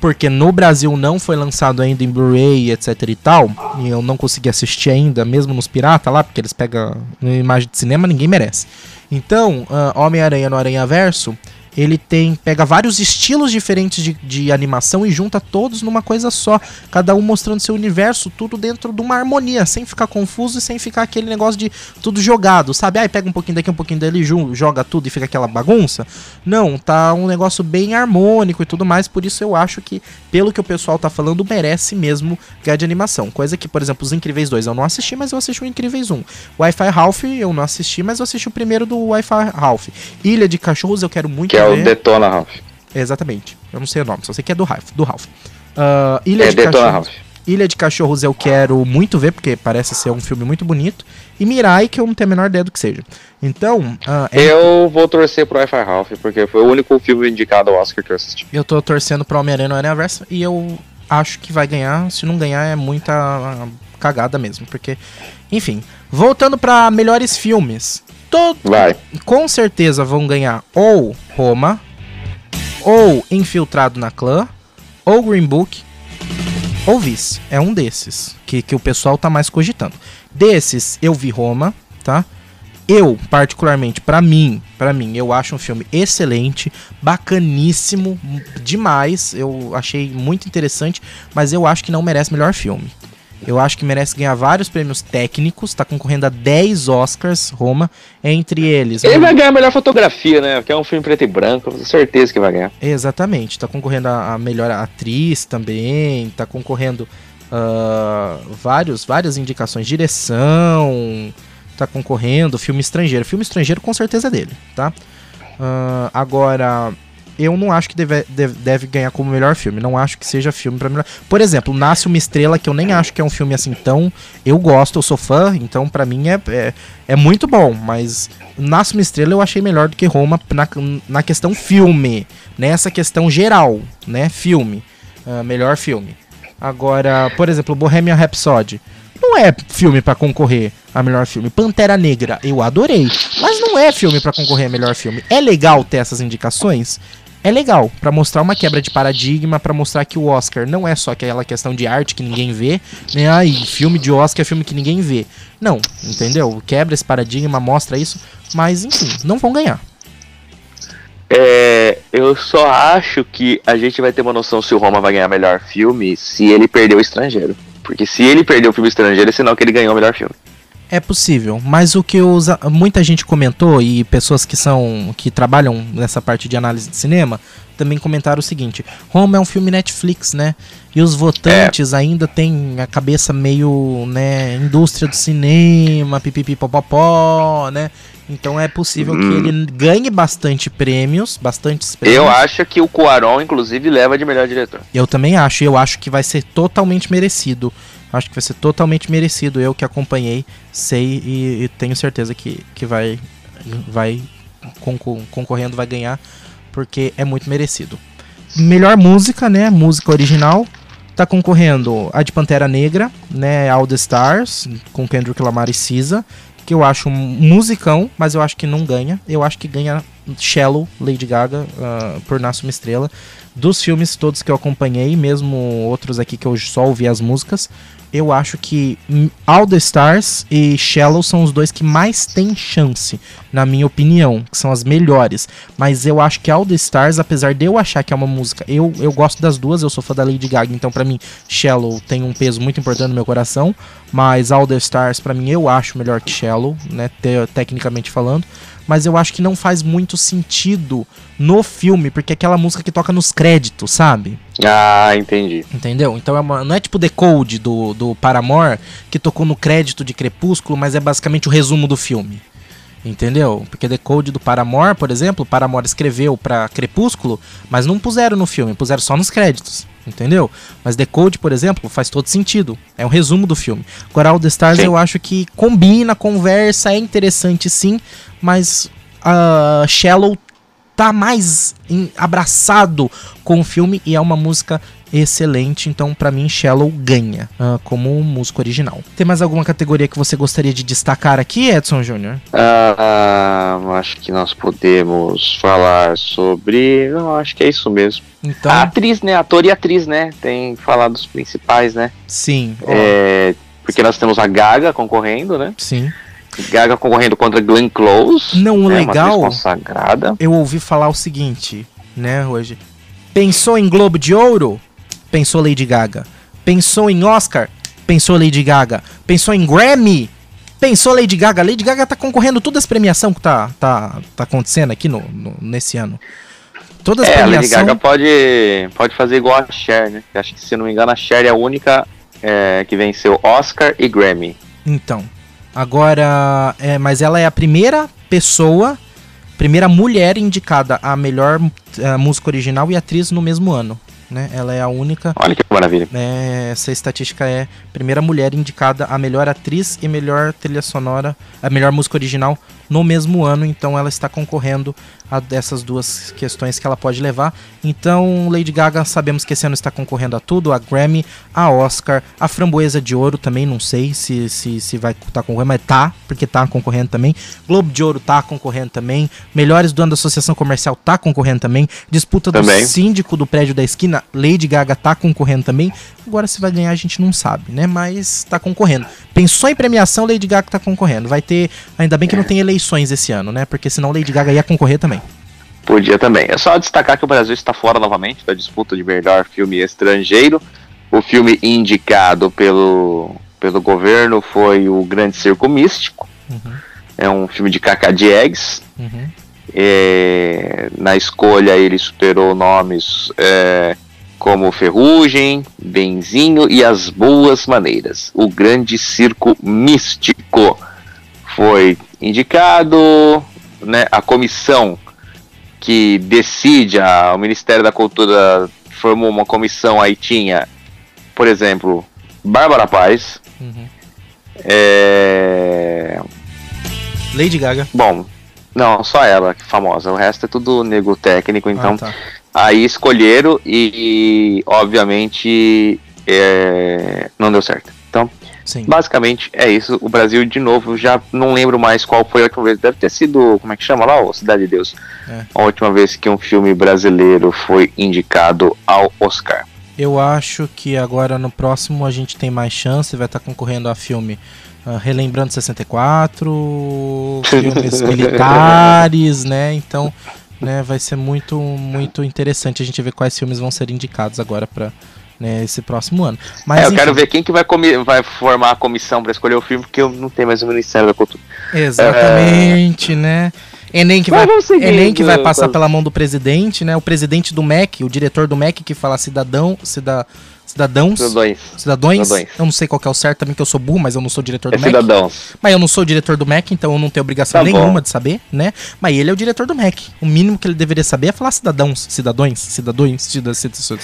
porque no Brasil não foi lançado ainda em Blu-ray, etc e tal, e eu não consegui assistir ainda, mesmo nos pirata lá, porque eles pegam imagem de cinema, ninguém merece. Então, ah, Homem-Aranha no Aranha Verso, ele tem pega vários estilos diferentes de, de animação e junta todos numa coisa só, cada um mostrando seu universo, tudo dentro de uma harmonia, sem ficar confuso e sem ficar aquele negócio de tudo jogado, sabe? Aí pega um pouquinho daqui, um pouquinho dali, joga tudo e fica aquela bagunça. Não, tá um negócio bem harmônico e tudo mais, por isso eu acho que, pelo que o pessoal tá falando, merece mesmo ganhar de animação. Coisa que, por exemplo, os Incríveis 2 eu não assisti, mas eu assisti o Incríveis 1. Wi-Fi Ralph eu não assisti, mas eu assisti o primeiro do Wi-Fi Ralph. Ilha de Cachorros eu quero muito Que é o ver. Detona Ralph. Exatamente. Eu não sei o nome, só sei que é do Ralph. Do Ralph. Ah, Ilha É de Detona Cachorros. Ralph. Ilha de Cachorros eu quero muito ver, porque parece ser um filme muito bonito. E Mirai, que eu não tenho a menor ideia do que seja. Então, ah, é- Eu vou torcer pro Wi-Fi Ralph, porque foi o único filme indicado ao Oscar que eu assisti. eu tô torcendo pro Homem-Aranha no Aranha Verso e eu acho que vai ganhar. Se não ganhar, é muita ah, cagada mesmo. Porque, enfim. Voltando pra melhores filmes. Todo, Vai. com certeza vão ganhar ou Roma, ou Infiltrado na Clã, ou Green Book, ou Vice. É um desses que, que o pessoal tá mais cogitando. Desses, eu vi Roma, tá? Eu, particularmente, pra mim, para mim, eu acho um filme excelente, bacaníssimo, demais. Eu achei muito interessante, mas eu acho que não merece melhor filme. Eu acho que merece ganhar vários prêmios técnicos, tá concorrendo a 10 Oscars, Roma, entre eles. Ele vai ganhar a melhor fotografia, né? Que é um filme preto e branco, com certeza que vai ganhar. Exatamente, tá concorrendo a, a melhor atriz também, tá concorrendo ah, vários, várias indicações, direção, tá concorrendo, filme estrangeiro. Filme estrangeiro com certeza é dele, tá? Ah, agora, eu não acho que deve, deve, deve ganhar como melhor filme, não acho que seja filme pra melhor. Por exemplo, Nasce uma Estrela, que eu nem acho que é um filme assim tão. Eu gosto, eu sou fã, então pra mim é, é, é muito bom, mas Nasce uma Estrela eu achei melhor do que Roma na, na questão filme, nessa questão geral, né? Filme, ah, melhor filme. Agora, por exemplo, Bohemian Rhapsody. Não é filme pra concorrer a melhor filme. Pantera Negra, eu adorei. Mas não é filme pra concorrer a melhor filme. É legal ter essas indicações? É legal, pra mostrar uma quebra de paradigma, pra mostrar que o Oscar não é só aquela questão de arte que ninguém vê, né? Aí, filme de Oscar é filme que ninguém vê. Não, entendeu? Quebra esse paradigma, mostra isso, mas enfim, não vão ganhar. É, eu só acho que a gente vai ter uma noção se o Roma vai ganhar melhor filme se ele perder o estrangeiro. Porque se ele perder o filme estrangeiro, é sinal que ele ganhou o melhor filme. É possível, mas o que os, muita gente comentou e pessoas que são que trabalham nessa parte de análise de cinema também comentaram o seguinte: Roma é um filme Netflix, né? E os votantes é. ainda têm a cabeça meio, né, indústria do cinema, pipipipopopó, né? Então é possível hum. que ele ganhe bastante prêmios, bastantes prêmios. Eu acho que o Cuarón, inclusive, leva de melhor diretor. Eu também acho, eu acho que vai ser totalmente merecido. Acho que vai ser totalmente merecido. Eu que acompanhei, sei e, e tenho certeza que, que vai, vai concorrendo, vai ganhar, porque é muito merecido. Melhor música, né? Música original. Tá concorrendo a de Pantera Negra, né? All the Stars, com Kendrick Lamar e Cisa, que eu acho um musicão, mas eu acho que não ganha. Eu acho que ganha Shallow, Lady Gaga, uh, por Nasce Uma Estrela. Dos filmes todos que eu acompanhei, mesmo outros aqui que eu só ouvi as músicas, eu acho que All the Stars e Shallow são os dois que mais têm chance, na minha opinião, que são as melhores. Mas eu acho que All the Stars, apesar de eu achar que é uma música, eu, eu gosto das duas, eu sou fã da Lady Gaga, então para mim Shallow tem um peso muito importante no meu coração, mas All the Stars para mim eu acho melhor que Shallow, né, te, tecnicamente falando mas eu acho que não faz muito sentido no filme, porque é aquela música que toca nos créditos, sabe? Ah, entendi. Entendeu? Então é uma, não é tipo The Code do, do Paramore, que tocou no crédito de Crepúsculo, mas é basicamente o resumo do filme. Entendeu? Porque The Code do Paramore, por exemplo, Paramore escreveu para Crepúsculo, mas não puseram no filme, puseram só nos créditos. Entendeu? Mas The Code, por exemplo, faz todo sentido. É um resumo do filme. Agora, All the Stars sim. eu acho que combina, conversa, é interessante sim, mas uh, Shallow tá mais em, abraçado com o filme e é uma música excelente, então para mim Shallow ganha uh, como música original. Tem mais alguma categoria que você gostaria de destacar aqui, Edson Júnior? Uh, acho que nós podemos falar sobre. Não, acho que é isso mesmo. Então... A atriz, né? Ator e atriz, né? Tem falado dos principais, né? Sim. É, porque nós temos a Gaga concorrendo, né? Sim. Gaga concorrendo contra Glenn Close. Não, né, legal. consagrada. Eu ouvi falar o seguinte, né, hoje. Pensou em Globo de Ouro? Pensou Lady Gaga. Pensou em Oscar? Pensou Lady Gaga. Pensou em Grammy? Pensou Lady Gaga. Lady Gaga tá concorrendo todas as premiações que tá, tá, tá acontecendo aqui no, no nesse ano. Todas as é, premiações. Lady Gaga pode, pode fazer igual a Cher, né? Acho que se não me engano a Cher é a única é, que venceu Oscar e Grammy. Então, Agora, é, mas ela é a primeira pessoa, primeira mulher indicada a melhor uh, música original e atriz no mesmo ano né? Ela é a única. Olha que maravilha. É, essa estatística é a primeira mulher indicada a melhor atriz e melhor trilha sonora, a melhor música original no mesmo ano, então ela está concorrendo a dessas duas questões que ela pode levar. Então, Lady Gaga, sabemos que esse ano está concorrendo a tudo, a Grammy, a Oscar, a Framboesa de Ouro também, não sei se, se, se vai estar tá concorrendo, mas tá, porque tá concorrendo também. Globo de Ouro tá concorrendo também. Melhores do ano da Associação Comercial tá concorrendo também. Disputa também. do síndico do prédio da esquina Lady Gaga tá concorrendo também. Agora se vai ganhar a gente não sabe, né? Mas tá concorrendo. Pensou em premiação, Lady Gaga tá concorrendo. Vai ter, ainda bem que não tem eleições esse ano, né? Porque senão Lady Gaga ia concorrer também. Podia também. É só destacar que o Brasil está fora novamente da disputa de melhor filme estrangeiro. O filme indicado pelo, pelo governo foi o Grande Circo Místico. Uhum. É um filme de Cacá Diegues. Uhum. É, na escolha ele superou nomes é, como Ferrugem, Benzinho e As Boas Maneiras. O Grande Circo Místico foi indicado, né, a comissão que decide, a, o Ministério da Cultura formou uma comissão, aí tinha, por exemplo, Bárbara Paz, uhum. é... Lady Gaga. Bom, não, só ela, que famosa. O resto é tudo nego técnico, então ah, tá. Aí escolheram e, obviamente, é, não deu certo. Sim. basicamente é isso. O Brasil, de novo, já não lembro mais qual foi a última vez. Deve ter sido, como é que chama lá? Cidade de Deus. É. A última vez que um filme brasileiro foi indicado ao Oscar. Eu acho que agora no próximo a gente tem mais chance, vai estar concorrendo a filme uh, Relembrando 64, filmes militares, né? Então né, vai ser muito, muito interessante a gente ver quais filmes vão ser indicados agora para né, esse próximo ano. Mas, é, eu enfim. quero ver quem que vai, vai formar a comissão para escolher o filme, porque eu não tenho mais o Ministério da Cultura. Exatamente, é... né? Enem que vai, Enem que vai passar pela mão do presidente, né? O presidente do MEC, o diretor do MEC que fala cidadão, cidadão Cidadãos. Cidadões. Cidadões. Cidadões. Eu não sei qual é o certo também, que eu sou burro, mas eu não sou diretor do é MEC. Cidadãos. Mas eu não sou diretor do MEC, então eu não tenho obrigação tá nenhuma de saber, né? Mas ele é o diretor do MEC. O mínimo que ele deveria saber é falar cidadãos, cidadões, cidadões, cidadãos.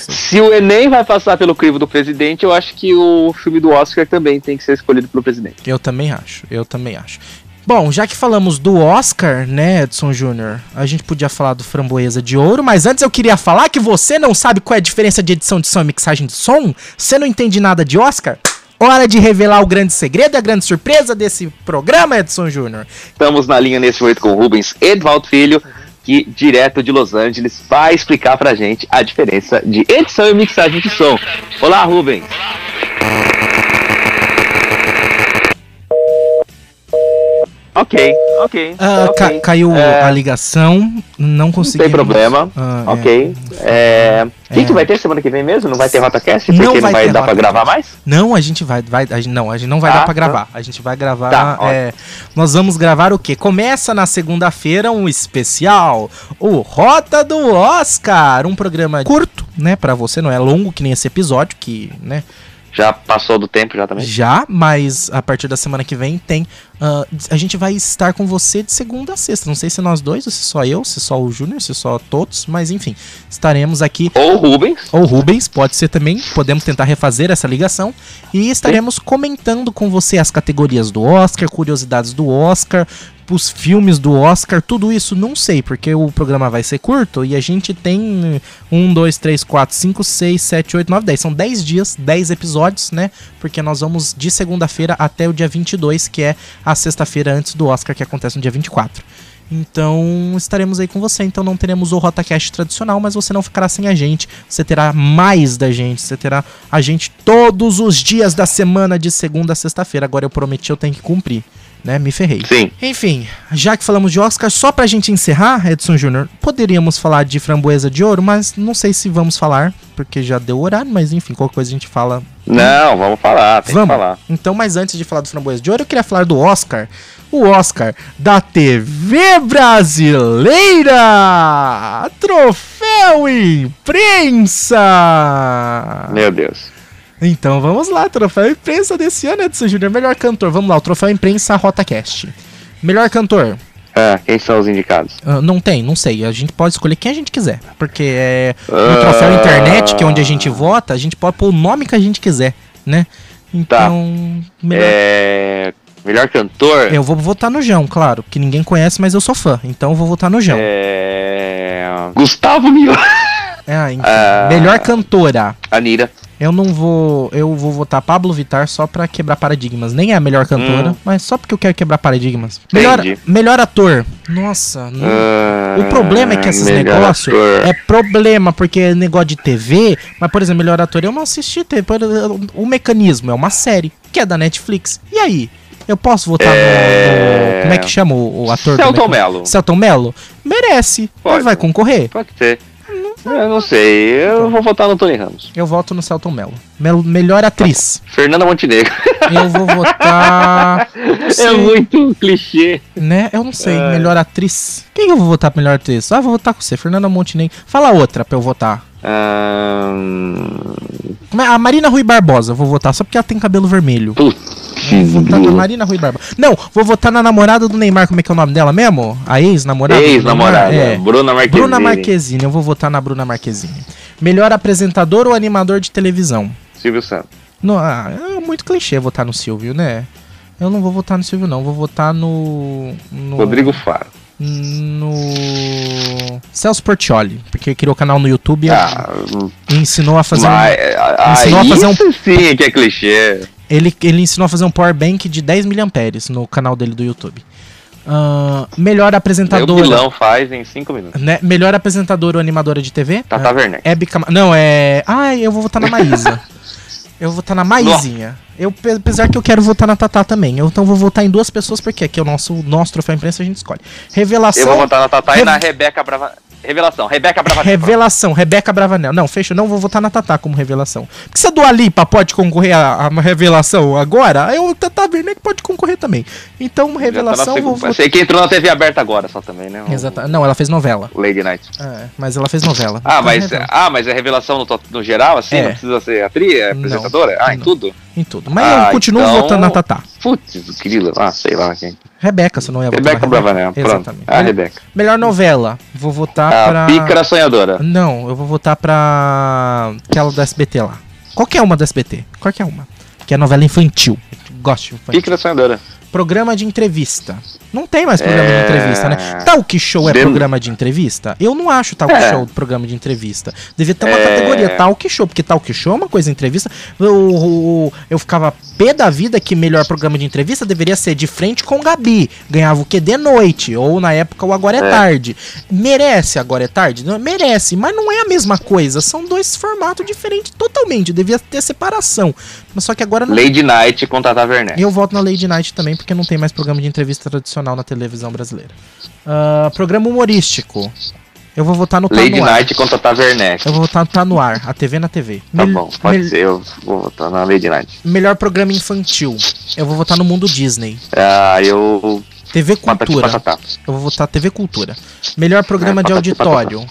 Se o Enem vai passar pelo crivo do presidente, eu acho que o filme do Oscar também tem que ser escolhido pelo presidente. Eu também acho, eu também acho. Bom, já que falamos do Oscar, né, Edson Júnior, a gente podia falar do Framboesa de Ouro, mas antes eu queria falar que você não sabe qual é a diferença de edição de som e mixagem de som? Você não entende nada de Oscar? Hora de revelar o grande segredo, a grande surpresa desse programa, Edson Júnior. Estamos na linha nesse momento com Rubens Edvaldo Filho, que direto de Los Angeles vai explicar pra gente a diferença de edição e mixagem de som. Olá, Rubens. Ok, ok. Uh, okay. Ca caiu é... a ligação, não consegui. Não tem problema. Uh, ok. É... É... que vai ter semana que vem mesmo? Não vai ter RotaCast? Porque não vai, não vai dar pra gravar mais? Não, a gente vai. vai a gente, não, a gente não vai ah, dar pra gravar. A gente vai gravar. Tá, é, nós vamos gravar o quê? Começa na segunda-feira um especial. O Rota do Oscar. Um programa curto, né? Pra você, não é longo que nem esse episódio, que, né? Já passou do tempo já também? Já, mas a partir da semana que vem tem. Uh, a gente vai estar com você de segunda a sexta. Não sei se nós dois, ou se só eu, se só o Júnior, se só todos, mas enfim, estaremos aqui. Ou Rubens. Ou Rubens, pode ser também. Podemos tentar refazer essa ligação. E estaremos Sim. comentando com você as categorias do Oscar, curiosidades do Oscar, os filmes do Oscar, tudo isso não sei, porque o programa vai ser curto e a gente tem 1, 2, 3, 4, 5, 6, 7, 8, 9, 10. São 10 dias, 10 episódios, né? Porque nós vamos de segunda-feira até o dia 22, que é a sexta-feira antes do Oscar, que acontece no dia 24. Então estaremos aí com você. Então não teremos o RotaCast tradicional, mas você não ficará sem a gente. Você terá mais da gente. Você terá a gente todos os dias da semana, de segunda a sexta-feira. Agora eu prometi, eu tenho que cumprir né? Me ferrei. Sim. Enfim, já que falamos de Oscar, só pra gente encerrar, Edson Júnior, poderíamos falar de Framboesa de Ouro, mas não sei se vamos falar, porque já deu horário, mas enfim, qualquer coisa a gente fala. Não, vamos falar, tem vamos. que falar. Então, mas antes de falar do Framboesa de Ouro, eu queria falar do Oscar. O Oscar da TV brasileira! Troféu Imprensa! Meu Deus. Então vamos lá, troféu imprensa desse ano, Edson Júnior. Melhor cantor, vamos lá, o troféu imprensa RotaCast. Melhor cantor. É, quem são os indicados? Uh, não tem, não sei. A gente pode escolher quem a gente quiser. Porque é, no troféu uh... internet, que é onde a gente vota, a gente pode pôr o nome que a gente quiser, né? Então. Tá. Melhor... É... melhor cantor? Eu vou votar no João, claro, que ninguém conhece, mas eu sou fã. Então eu vou votar no João. É. Gustavo Milo. É, então, uh... Melhor cantora. Anira. Eu não vou. Eu vou votar Pablo Vitar só pra quebrar paradigmas. Nem é a melhor cantora, hum. mas só porque eu quero quebrar paradigmas. Melhor, melhor ator. Nossa, não, uh, o problema é que esses negócios é problema, porque é negócio de TV. Mas, por exemplo, melhor ator eu não assisti TV. O mecanismo é uma série, que é da Netflix. E aí? Eu posso votar é... no, Como é que chama o, o ator? Celton Mello. Celton Mello? Merece. Pode. Mas vai concorrer? Pode ser. Eu não sei, eu vou votar no Tony Ramos. Eu voto no Celton Mello. Mel melhor atriz. Fernanda Montenegro. Eu vou votar. É muito clichê. Né? Eu não sei. É. Melhor atriz. Quem eu vou votar pra melhor atriz? Ah, vou votar com você, Fernanda Montenegro. Fala outra pra eu votar. É? A Marina Rui Barbosa, vou votar só porque ela tem cabelo vermelho. Putz. Vou votar na Marina Rui Barba. Não, vou votar na namorada do Neymar. Como é que é o nome dela mesmo? A ex-namorada? Ex-namorada. É. Bruna Marquezine. Bruna Marquezine. Eu vou votar na Bruna Marquezine. Melhor apresentador ou animador de televisão? Silvio Santos. Ah, é muito clichê votar no Silvio, né? Eu não vou votar no Silvio, não. Vou votar no. no... Rodrigo Faro. No. Celso Portioli, porque criou o canal no YouTube ah, e ensinou a fazer. Mas, um, ensinou a fazer um. Sim, que é clichê. Ele, ele ensinou a fazer um power bank de 10 mAh no canal dele do YouTube. Uh, melhor apresentadora. O vilão faz em 5 minutos. Né? Melhor apresentadora ou animadora de TV? Tata uh, Werneck. Não, é. Ai, eu vou votar na Maísa. eu vou votar na Maisinha. Eu, apesar que eu quero votar na Tatá também. Eu, então vou votar em duas pessoas, porque aqui é o nosso, nosso troféu imprensa, a gente escolhe. Revelação. Eu vou votar na Tatá Re... e na Rebeca Brava. Revelação. Rebeca Bravanel. Revelação, Rebeca Bravanel. Não, fecha, não vou votar na Tatá como revelação. Porque se a Dua Lipa pode concorrer a, a uma revelação agora, eu Tatá Werneck pode concorrer também. Então, tá revelação, vou segunda. Sei que entrou na TV aberta agora só também, né? O- Exata. Não, ela fez novela. Lady Night. É, mas ela fez novela. Ah, Então, mas, revela- ah, mas é revelação no, no geral, assim? É. Não precisa ser atriz, é Não. apresentadora? Ah, em Não. tudo? Em tudo. Mas Ah, eu continuo então- votando na Tatá. Putz, querido. Ah, sei lá quem. Rebeca, se não na Rebeca Bravanel. Exatamente. Ah, Rebeca. Melhor novela. Vou votar A pra. Pícara Sonhadora. Não, eu vou votar pra. aquela do SBT lá. Qualquer uma do SBT. Qualquer uma. Que é novela infantil. Gosto de infantil. Pícara Sonhadora. Programa de entrevista. Não tem mais programa É. de entrevista, né? Talk show é programa de entrevista? Eu não acho talk É. show programa de entrevista. Devia ter uma É. categoria talk show, porque talk show é uma coisa entrevista. Eu, eu, eu ficava pé da vida que melhor programa de entrevista deveria ser de frente com Gabi. Ganhava o que de noite, ou na época o Agora é, É. Tarde. Merece Agora é Tarde? Não, merece, mas não é a mesma coisa. São dois formatos diferentes totalmente. Devia ter separação. Mas só que agora não Lady Night com Tata Werneck. e eu voto na Lady Night também, porque não tem mais programa de entrevista tradicional na televisão brasileira. Ah, programa humorístico. Eu vou votar no Tá Lady no Ar. Night com Tata Werneck. Eu vou votar no Tá no Ar, a TV na TV. Tá Mel- bom, pode mel- ser. Eu vou votar na Lady Night. Melhor programa infantil. Eu vou votar no Mundo Disney. Ah, eu. TV Cultura. Eu vou votar TV Cultura. Melhor programa É, de patati auditório.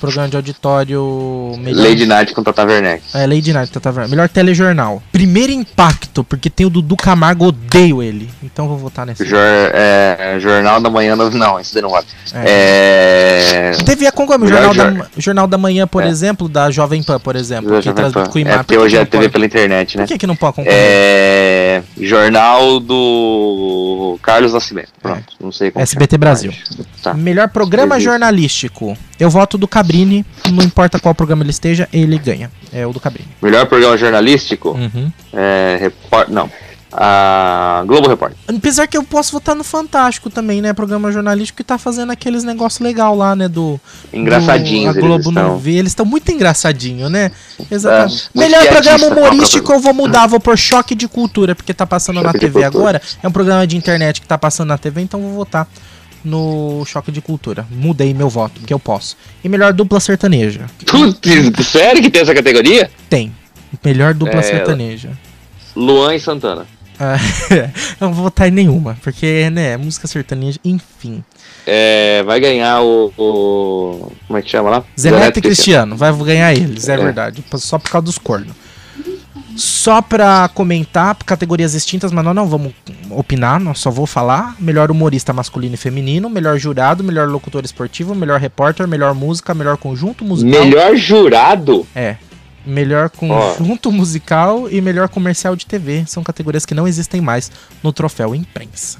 Programa de auditório. Melhor... Lady Night com Tata Werneck. É, Lady Night, tá, tá vendo? Melhor telejornal. Primeiro impacto, porque tem o Dudu Camargo, odeio ele. Então eu vou votar nesse. Jor, é, Jornal da Manhã. Não, não esse daí não vale. É. Devia concorrer. O Melhor Jornal, jor- da, Jornal da Manhã, por É. exemplo, da Jovem Pan, por exemplo, que transmite Pan. com o É porque Por que hoje é TV pode- pela internet, né? Por que, que não pode concorrer? É. Jornal do Carlos Nascimento. Pronto, não sei como. SBT chama. Brasil. Tá. Melhor programa jornalístico. Eu voto do Cabrini, não importa qual programa ele esteja, ele ganha. É o do Cabrini. Melhor programa jornalístico? Uhum. É. Report... Não. A Globo Repórter. Apesar que eu posso votar no Fantástico também, né? Programa jornalístico que tá fazendo aqueles negócios legal lá, né? Do. Engraçadinhos do, a Globo eles não vê. Eles estão muito engraçadinhos, né? Exatamente. É, Melhor programa piadista, humorístico eu vou mudar, vou por choque de cultura, porque tá passando na Choque de TV agora. É um programa de internet que tá passando na TV, então vou votar no choque de cultura. Mudei meu voto, porque eu posso. E melhor dupla sertaneja. Putz, sério que tem essa categoria? Tem. Melhor dupla É, sertaneja. Luan e Santana. Eu não vou votar em nenhuma, porque, né, música sertaneja, enfim. É, vai ganhar o, o- Como é que chama lá? Zé Neto e Cristiano, vai ganhar eles, é, É. verdade. Só por causa dos cornos. Só pra comentar, categorias extintas, mas nós não vamos opinar, nós só vou falar. Melhor humorista masculino e feminino, melhor jurado, melhor locutor esportivo, melhor repórter, melhor música, melhor conjunto musical. Melhor jurado? É. Melhor conjunto musical e melhor comercial de TV. São categorias que não existem mais no troféu imprensa.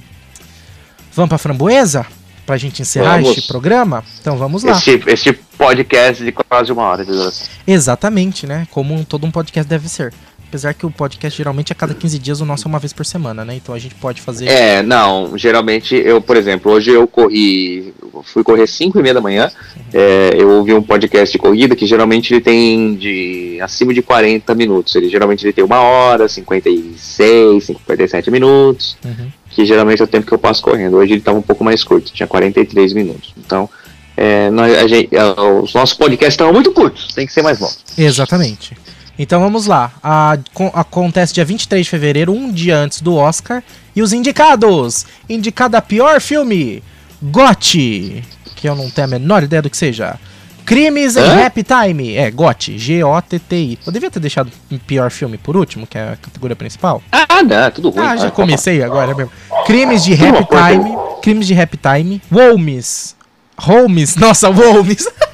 Vamos pra framboesa? Pra gente encerrar Vamos. este programa? Então vamos lá. Esse, esse podcast de quase uma hora de duração. Exatamente, né? Como todo um podcast deve ser. Apesar que o podcast geralmente é cada 15 dias, o nosso é uma vez por semana, né? Então a gente pode fazer. É, não, geralmente eu, por exemplo, hoje eu corri, fui correr 5 e meia da manhã, é, eu ouvi um podcast de corrida que geralmente ele tem de acima de 40 minutos, ele geralmente ele tem uma hora, 56, 57 minutos, Uhum. que geralmente é o tempo que eu passo correndo, hoje ele estava um pouco mais curto, tinha 43 minutos, então é, nós- gente- é, os nossos podcasts estavam muito curtos, tem que ser mais longos. Exatamente. Então vamos lá. A- con- acontece dia 23 de fevereiro, um dia antes do Oscar. E os indicados: indicado a pior filme: GOT, que eu não tenho a menor ideia do que seja. Crimes em? Happy Time. É, GOT, G-O-T-T-I. Eu devia ter deixado o pior filme por último, que é a categoria principal. Ah, não, tudo ruim. Ah, já Ah, comecei agora mesmo. Crimes de Happy. Time. Crimes de Happy Time. Holmes. Holmes. Nossa, Holmes.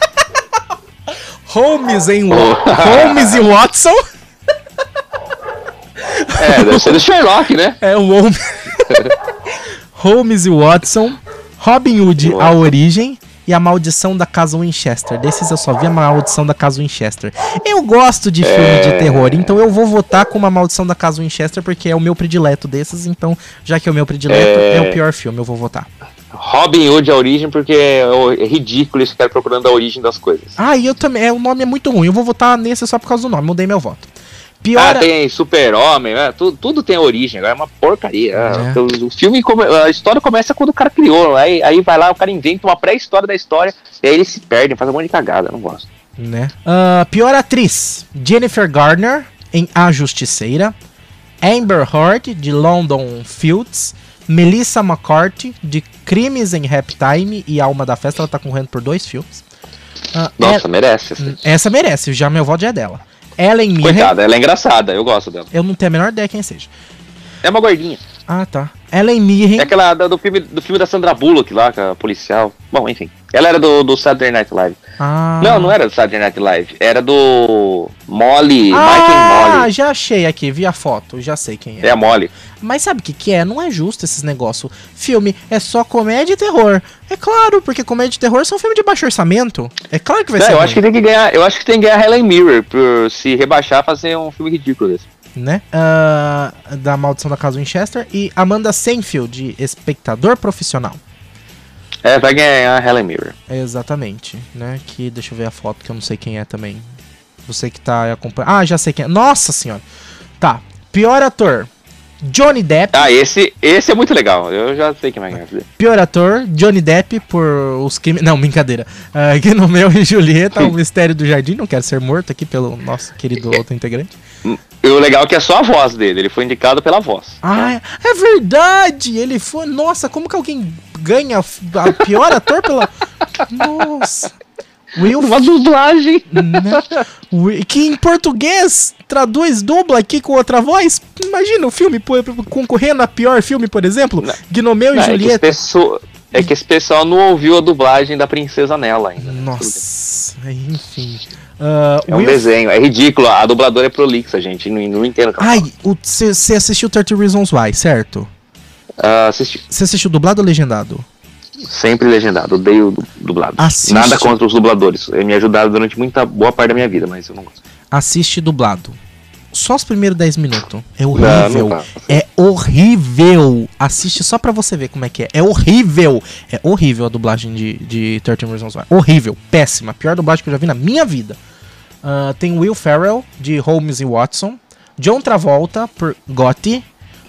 Holmes em. Holmes e Watson. É, deve ser do Sherlock, né? É o Holmes. Holmes e Watson. Robin Hood, a origem. E a maldição da casa Winchester. Desses eu só vi a maldição da casa Winchester. Eu gosto de filme É. de terror, então eu vou votar com uma maldição da casa Winchester, porque é o meu predileto desses. Então, já que é o meu predileto, é, É. o pior filme, eu vou votar. Robin Hood a origem, porque é, é ridículo esse cara procurando a origem das coisas. Ah, e eu também. É, o nome é muito ruim. Eu vou votar nesse só por causa do nome. Mudei meu voto. Pior. Ah, tem super-homem, né? tudo, tudo tem origem, agora é uma porcaria. É. O, filme, a história começa quando o cara criou, aí, aí vai lá, o cara inventa uma pré-história da história, e aí eles se perdem, fazem um monte de cagada, eu não gosto. né? Ah, pior atriz: Jennifer Garner em A Justiceira, Amber Heard de London Fields, Melissa McCarthy de Crimes em Rap Time e Alma da Festa. Ela tá concorrendo por dois filmes. Ah, Nossa, merece. assim. é- essa merece, já meu voto já é dela. Ellen Mirren, Coitada, ela é engraçada, eu gosto dela. eu não tenho a menor ideia quem seja. É uma gordinha. Ah, tá. Ellen Mirren, É aquela do filme, do filme da Sandra Bullock lá, é a policial. Bom, enfim. Ela era do, do Saturday Night Live. ah, Não, não era do Saturday Night Live. Era do Molly, Mike Ah, and Molly. já achei aqui, vi a foto, já sei quem é. É a Molly. Mas sabe o que, que é? Não é justo esses negócios. Filme é só comédia e terror. É claro, porque comédia e terror são filmes de baixo orçamento. É claro que vai Não, ser. eu ruim, acho que tem que ganhar. Eu acho que tem que ganhar Helen Mirror por se rebaixar fazer um filme ridículo desse. Né? Ah, da Maldição da Casa Winchester. E Amanda Seinfeld, de Espectador Profissional. É, vai ganhar Helen Mirror. Exatamente, né? Que deixa eu ver a foto que eu não sei quem é também. Você que tá acompanhando. Ah, já sei quem é. Nossa senhora. Tá. Pior ator. Johnny Depp. Ah, esse, esse é muito legal. Eu já sei quem vai ganhar. Pior ator, Johnny Depp por os crimes. Não, brincadeira. Uh, Guinomeu e Julieta, o mistério do jardim. Não quero ser morto aqui pelo nosso querido outro integrante. E o legal é que é só a voz dele. Ele foi indicado pela voz. Ah, é verdade! Ele foi. Nossa, como que alguém ganha a pior ator pela. Nossa! Will Uma dublagem. né? Que em português traduz, dubla aqui com outra voz. Imagina o filme concorrendo a pior filme, por exemplo. Não. Gnomeu e Não, é, que esse Julieta. pessoa- é que esse pessoal não ouviu a dublagem da Princesa Nela ainda. né? Nossa, enfim. Ah, É um Will- desenho, é ridículo. A dubladora é prolixa, gente. Não, não entendo. Ai, você assistiu 30 Reasons Why, certo? Ah, assisti. Você assistiu dublado ou legendado? Sempre legendado. Odeio du- dublado. Assiste. Nada contra os dubladores. Eles me ajudaram durante muita boa parte da minha vida, mas eu não gosto. Assiste dublado. Só os primeiros 10 minutos. É Não, horrível. não dá. é horrível. Assiste só pra você ver como é que é. É horrível. É horrível a dublagem de, de 13 Reasons Why. Horrível. Péssima. Pior dublagem que eu já vi na minha vida. Ah, tem Will Ferrell, de Holmes e Watson. John Travolta, por Gotti.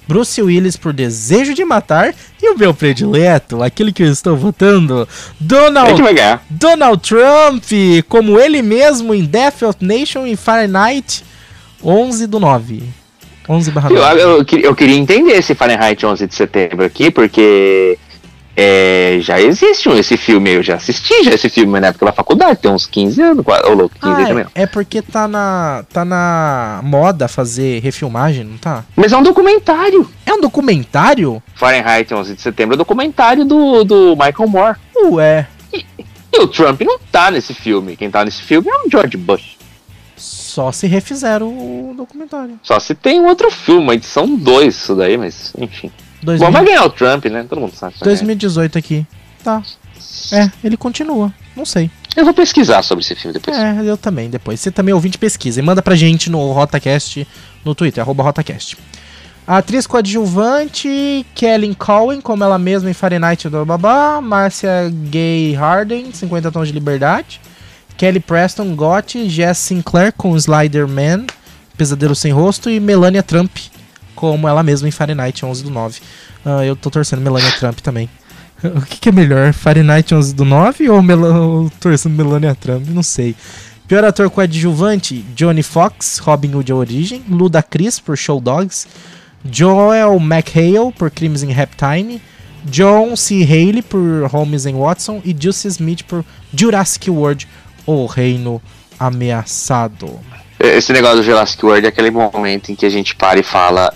Bruce Willis por Desejo de Matar. E o meu predileto, aquele que eu estou votando, Donald? Donald Trump, como ele mesmo em Death of Nation e Fahrenheit 11 do 9. 11 barra Eu, 9. eu, eu queria entender esse Fahrenheit 11 de setembro aqui, porque é, já existe um- esse filme. Eu já assisti já esse filme na época da faculdade, tem uns 15 anos. Ô, louco, 15 Ah, anos também. não. é, é porque tá na, tá na moda fazer refilmagem, não tá? Mas é um documentário. É um documentário? Fahrenheit 11 de setembro é um documentário do, do Michael Moore. Ué, E o Trump não tá nesse filme. Quem tá nesse filme é o George Bush. só se refizeram o documentário. Só se tem outro filme, edição 2 isso daí, mas enfim. 2000, Bom, vai ganhar o Trump, né? Todo mundo sabe. 2018 aqui. Tá. É, ele continua. Não sei. Eu vou pesquisar sobre esse filme depois. É, eu também, depois. Você também é ouvinte, pesquisa. E manda pra gente no RotaCast, no Twitter, arroba RotaCast. A atriz coadjuvante, Kellen Cohen, como ela mesma em Fahrenheit do Babá. Márcia Gay Harden, 50 Tons de Liberdade. Kelly Preston, Gotti. Jess Sinclair com Slider-Man, Pesadelo Sem Rosto. E Melania Trump, como ela mesma em Fahrenheit 11 do 9. Ah, eu tô torcendo Melania Trump também. O que, que é melhor, Fahrenheit 11 do 9 ou Mel torcendo Melania Trump? Não sei. Pior ator coadjuvante, Johnny Fox, Robin Hood a Origem. Luda Chris, por Show Dogs. Joel McHale, por Crimes em Rap Time. John C. Haley, por Holmes and Watson. E Juicy Smith, por Jurassic World, O Reino Ameaçado. Esse negócio do Jurassic World é aquele momento em que a gente para e fala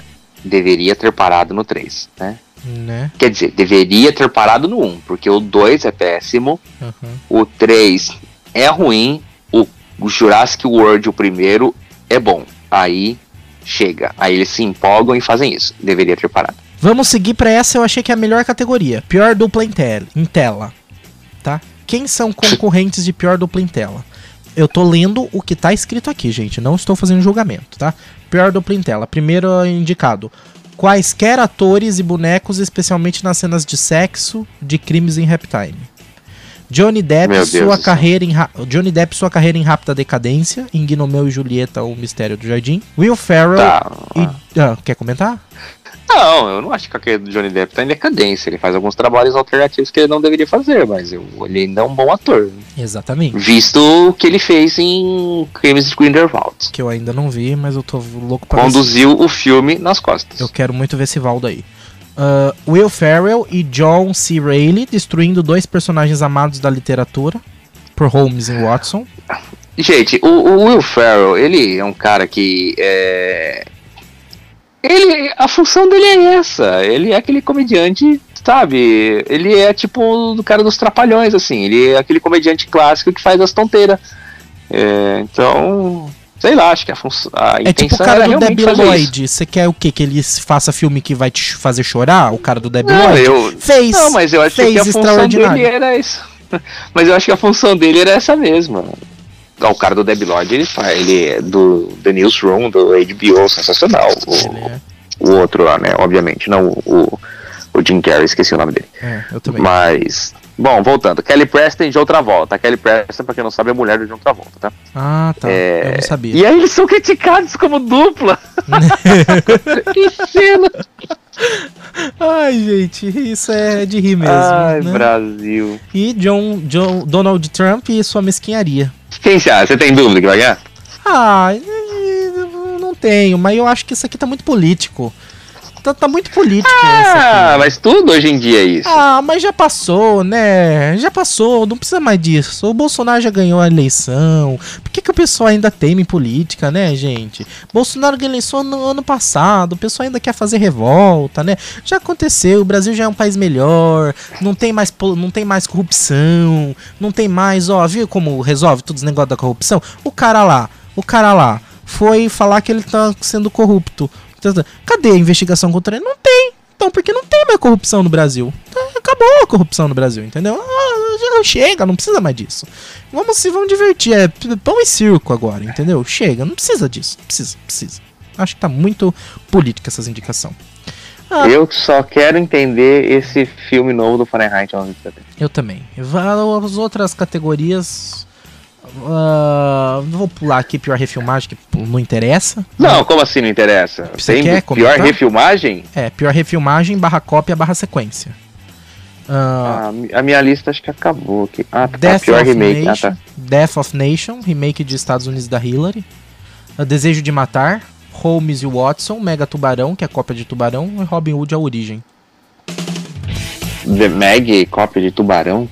deveria ter parado no 3, né? Né? Quer dizer, deveria ter parado no 1, porque o 2 é péssimo, Uhum. o 3 é ruim, o, o Jurassic World, o primeiro, é bom. Aí chega. Aí eles se empolgam e fazem isso. Deveria ter parado. Vamos seguir pra essa, eu achei que é a melhor categoria. Pior dupla em, tel em tela. Tá? Quem são concorrentes de pior dupla em tela? Eu tô lendo o que tá escrito aqui, gente. Não estou fazendo julgamento, tá? Pior dupla em tela. Primeiro indicado. Quaisquer atores e bonecos, especialmente nas cenas de sexo de crimes em Rap Time. Johnny Depp, Meu sua do carreira em Johnny Depp, sua carreira em rápida decadência, em Gnomeu e Julieta, o mistério do jardim. Will Ferrell Tá. e ah, quer comentar? Não, eu não acho que a carreira do Johnny Depp tá em decadência. Ele faz alguns trabalhos alternativos que ele não deveria fazer, mas eu, ele ainda é um bom ator. Exatamente. Visto o que ele fez em Crimes de Grindelwald. Que eu ainda não vi, mas eu tô louco pra ver. Conduziu o filme nas costas. Eu quero muito ver esse Valdo aí. Ah, Will Ferrell e John C. Reilly destruindo dois personagens amados da literatura por Holmes e Watson. Gente, o, o Will Ferrell, ele é um cara que é... Ele, a função dele é essa. Ele é aquele comediante, sabe? Ele é tipo o cara dos trapalhões, assim. Ele é aquele comediante clássico que faz as tonteiras. É, então, sei lá, acho que a, função, É tipo o cara do Debbie. Lloyd. Você quer o quê? Que ele faça filme que vai te fazer chorar? O cara do Debbie Não, Lloyd? eu, Fez. não, mas eu acho que a função dele era isso. Mas eu acho que a função dele era essa mesma. O cara do Debbie Lloyd, ele faz, ele é do The Newsroom, do HBO, sensacional. O, é- o outro lá, né? Obviamente, não o, o Jim Carrey, esqueci o nome dele. é, eu também. Mas, bom, voltando. Kelly Preston de outra volta. A Kelly Preston, pra quem não sabe, é mulher do John Travolta, tá? Ah, tá. É, Eu não sabia. E aí eles são criticados como dupla. que cena! Ai, gente, isso é de rir mesmo. Ai, né? Brasil. E John, John, Donald Trump e sua mesquinharia. Quem você acha? Você tem dúvida que vai ganhar? Ah, não tenho, mas eu acho que isso aqui tá muito político. Tá, tá muito político Ah, aqui. mas tudo hoje em dia é isso. Ah, mas já passou, né? Já passou, não precisa mais disso. O Bolsonaro já ganhou a eleição. Por que, que o pessoal ainda teme em política, né, gente? Bolsonaro ganhou a eleição no ano passado, o pessoal ainda quer fazer revolta, né? Já aconteceu, o Brasil já é um país melhor, não tem mais, não tem mais corrupção, não tem mais, ó, viu como resolve todos os negócios da corrupção? O cara lá, o cara lá foi falar que ele tá sendo corrupto. Cadê a investigação contra ele? Não tem. Então, porque não tem mais corrupção no Brasil. Então, acabou a corrupção no Brasil, entendeu? Ah, chega, não precisa mais disso. Vamos se vamos divertir, é pão e circo agora, entendeu? Chega, não precisa disso. Precisa, precisa. Acho que tá muito política essas indicações. Ah. Eu só quero entender esse filme novo do Fahrenheit 1170. Eu também. As outras categorias. Ah, vou pular aqui pior refilmagem, que não interessa. Não, como assim não interessa? Você Tem quer pior comentar? refilmagem? É, pior refilmagem barra cópia barra sequência. Ah, Ah, mi- a minha lista acho que acabou aqui. Ah, tá. Death pior of remake. Ah, Nation, tá. Death of Nation, remake de Estados Unidos da Hillary. A Desejo de Matar, Holmes e Watson, Mega Tubarão, que é cópia de Tubarão, e Robin Hood a origem. The Meg, cópia de Tubarão.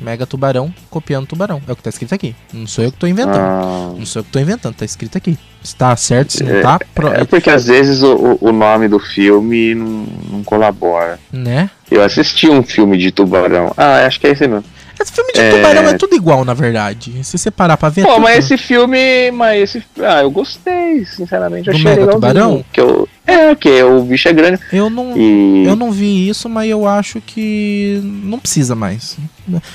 É, Mega Tubarão copiando Tubarão. É o que tá escrito aqui. Não sou eu que tô inventando. Ah, Não sou eu que tô inventando, tá escrito aqui. Se tá certo, se não tá, pro- é porque às vezes o, o- nome do filme não, não colabora. né? Eu assisti um filme de Tubarão. Ah, acho que é esse mesmo. Esse filme de É. Tubarão é tudo igual, na verdade. Se você parar pra ver. é Pô, tudo- mas esse filme. Mas esse. Ah, eu gostei, sinceramente. Eu Do achei Mega legalzinho, Tubarão? Que eu, é, que o bicho é grande. Eu não, E, eu não vi isso, mas eu acho que não precisa mais.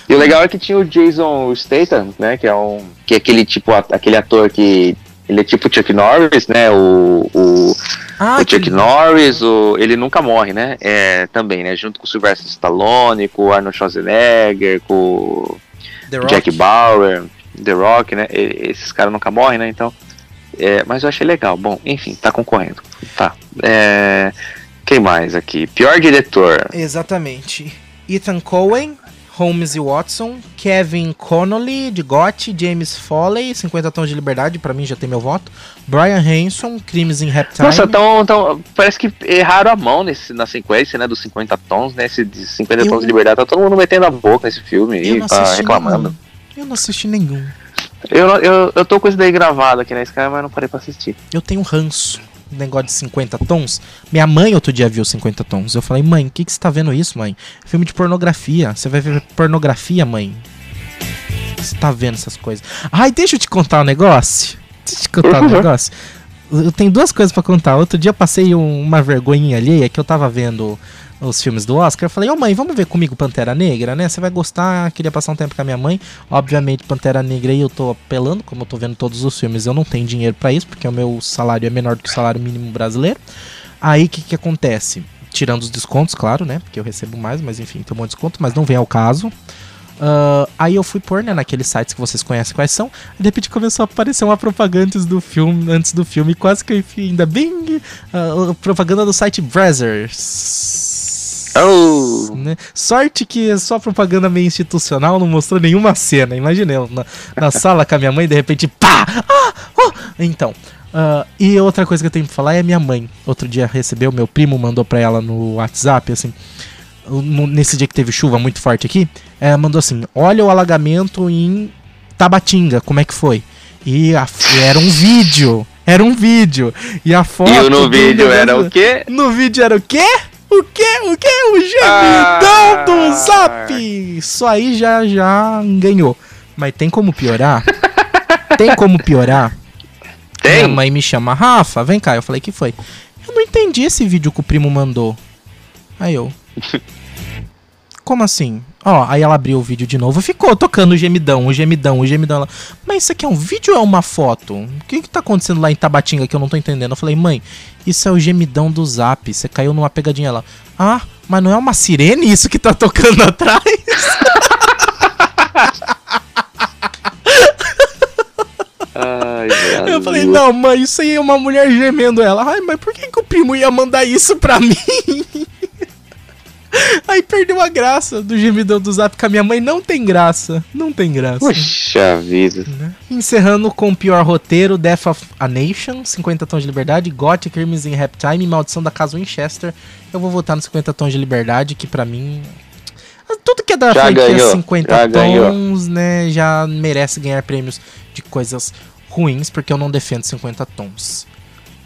e o legal é que tinha o Jason Statham, né? Que é um. Que é aquele tipo, aquele ator que. Ele é tipo Chuck Norris, né? O, o, Ah, o Chuck Norris, o, ele nunca morre, né? É, também, né? Junto com o Sylvester Stallone, com o Arnold Schwarzenegger, com o. Jack Bauer, The Rock, né? E- esses caras nunca morrem, né? Então. É, mas eu achei legal. Bom, enfim, tá concorrendo. Tá. É, quem mais aqui? Pior diretor. Exatamente. Ethan Cohen, Holmes e Watson, Kevin Connolly, de Gotti, James Foley, 50 Tons de Liberdade, pra mim já tem meu voto. Brian Hanson, Crimes in Rap Time. Nossa, tão, tão, parece que erraram a mão nesse, na sequência, né? Dos 50 tons, né? Esse de 50 Eu- tons de liberdade. Tá todo mundo metendo a boca nesse filme eu não tá reclamando. nenhum. Eu não assisti nenhum. Eu, eu, eu tô com isso daí gravado aqui na Sky, mas não parei pra assistir. Eu tenho ranço. um Negócio de 50 tons. Minha mãe outro dia viu 50 tons. Eu falei, mãe, o que, que você tá vendo isso, mãe? Filme de pornografia. Você vai ver pornografia, mãe? Você tá vendo essas coisas? Ai, deixa eu te contar um negócio. Deixa eu te contar um negócio. Eu tenho duas coisas pra contar. Outro dia eu passei um- uma vergonhinha alheia que eu tava vendo os filmes do Oscar. Eu falei, ô mãe, vamos ver comigo Pantera Negra, né? Você vai gostar. Queria passar um tempo com a minha mãe. Obviamente, Pantera Negra aí eu tô apelando, como eu tô vendo todos os filmes. Eu não tenho dinheiro pra isso, porque o meu salário é menor do que o salário mínimo brasileiro. Aí o que, que acontece? Tirando os descontos, claro, né? Porque eu recebo mais, mas enfim, tem um monte de desconto, mas não vem ao caso. Uh, aí eu fui pôr, né, naqueles sites que vocês conhecem quais são. E de repente começou a aparecer uma propaganda antes do filme, antes do filme, quase que eu enfim, ainda bem. Uh, propaganda do site Brazzers. Oh. Né? Sorte que só propaganda meio institucional, não mostrou nenhuma cena. Imaginei na, na sala com a minha mãe, de repente, pá! Ah, oh! Então. Uh, e outra coisa que eu tenho pra falar é minha mãe. Outro dia recebeu, meu primo mandou pra ela no WhatsApp, assim nesse dia que teve chuva muito forte aqui, é, mandou assim: olha o alagamento em Tabatinga, como é que foi? E a, era um vídeo. Era um vídeo. E a foto. E no vídeo era o quê? No vídeo era o quê? O quê? O quê? O gemidão ah. do zap! Isso aí já, já ganhou. Mas tem como piorar? tem como piorar? Tem. Minha mãe me chama, Rafa, vem cá. Eu falei, que foi? Eu não entendi esse vídeo que o primo mandou. Aí eu, como assim? Ó, aí ela abriu o vídeo de novo ficou tocando o gemidão, o gemidão, o gemidão. Ela, Mas isso aqui é um vídeo ou é uma foto? O que que tá acontecendo lá em Tabatinga que eu não tô entendendo? Eu falei, mãe, isso é o gemidão do zap. Você caiu numa pegadinha. Ela, ah, mas não é uma sirene isso que tá tocando atrás? Ai, eu falei, não, mãe, isso aí é uma mulher gemendo ela. Ai, mas por que, que o primo ia mandar isso pra mim? Aí perdeu a graça do gemidão do zap, que a minha mãe não tem graça. Não tem graça. Puxa vida. Né? Encerrando com o pior roteiro: Death of a Nation, 50 Tons de Liberdade, Gothic, Crimson Rap Time, Maldição da Casa Winchester. Eu vou votar no 50 Tons de Liberdade, que para mim. Tudo que é da já ganhou, 50 já tons, ganhou. né, já merece ganhar prêmios de coisas ruins, porque eu não defendo 50 tons.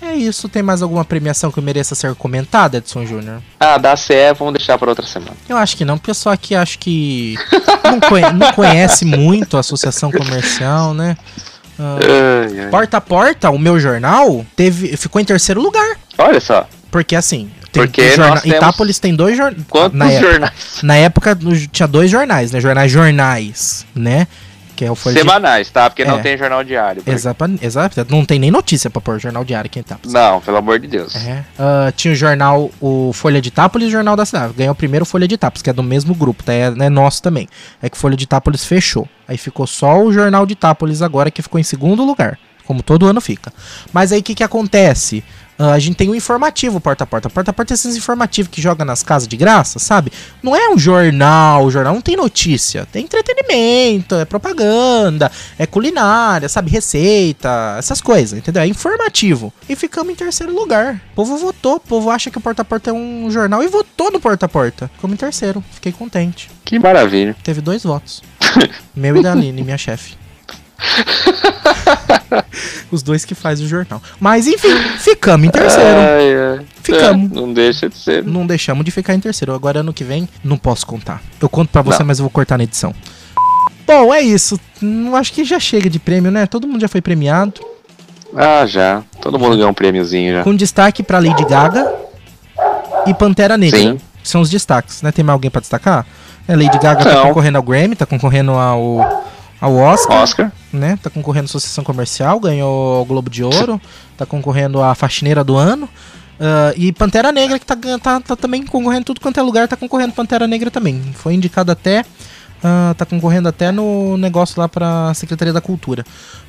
É isso. Tem mais alguma premiação que mereça ser comentada, Edson Júnior? Ah, da CE vamos deixar para outra semana. Eu acho que não, porque só aqui acho que não, conhe não conhece muito a associação comercial, né? Uh, porta a porta, o meu jornal teve, ficou em terceiro lugar. Olha só. Porque assim, tem Porque jorna... Itápolis tem dois jornais. Quantos na jornais? Época, na época tinha dois jornais, né? Jornais jornais, né? Que é o Semanais, tá? Porque é. não tem jornal diário. Exato, exato. Não tem nem notícia pra pôr jornal diário aqui em Itápolis. Não, pelo amor de Deus. É. Uh, tinha o jornal, o Folha de Itápolis e o Jornal da Cidade. Ganhou o primeiro Folha de Itápolis, que é do mesmo grupo, tá? É, é nosso também. É que o Folha de Itápolis fechou. Aí ficou só o Jornal de Itápolis agora, que ficou em segundo lugar. Como todo ano fica. Mas aí o que, que acontece? Uh, a gente tem um informativo porta a porta. Porta a porta é esses informativos que joga nas casas de graça, sabe? Não é um jornal, o jornal não tem notícia. Tem entretenimento, é propaganda, é culinária, sabe? Receita, essas coisas, entendeu? É informativo. E ficamos em terceiro lugar. O povo votou, o povo acha que o porta a porta é um jornal e votou no porta a porta. Ficamos em terceiro. Fiquei contente. Que maravilha. Teve dois votos. Meu e da Aline, minha chefe. Os dois que faz o jornal. Mas enfim, ficamos em terceiro. Ai, ai. Ficamos. É, não deixa de ser. Não deixamos de ficar em terceiro. Agora ano que vem, não posso contar. Eu conto para você, não. mas eu vou cortar na edição. Bom, é isso. Não acho que já chega de prêmio, né? Todo mundo já foi premiado. Ah, já. Todo mundo ganhou um prêmiozinho já. Com destaque para Lady Gaga e Pantera Negra. Sim. São os destaques, né? Tem mais alguém para destacar? É, Lady Gaga tá não. tá concorrendo ao Grammy, tá concorrendo ao ao Oscar, Oscar. né? Tá concorrendo à Associação Comercial, ganhou o Globo de Ouro, tá concorrendo à Faxineira do Ano. Uh, e Pantera Negra, que tá, tá, tá, também concorrendo tudo quanto é lugar, tá concorrendo Pantera Negra também. Foi indicado até. Uh, tá concorrendo até no negócio lá pra Secretaria da Cultura.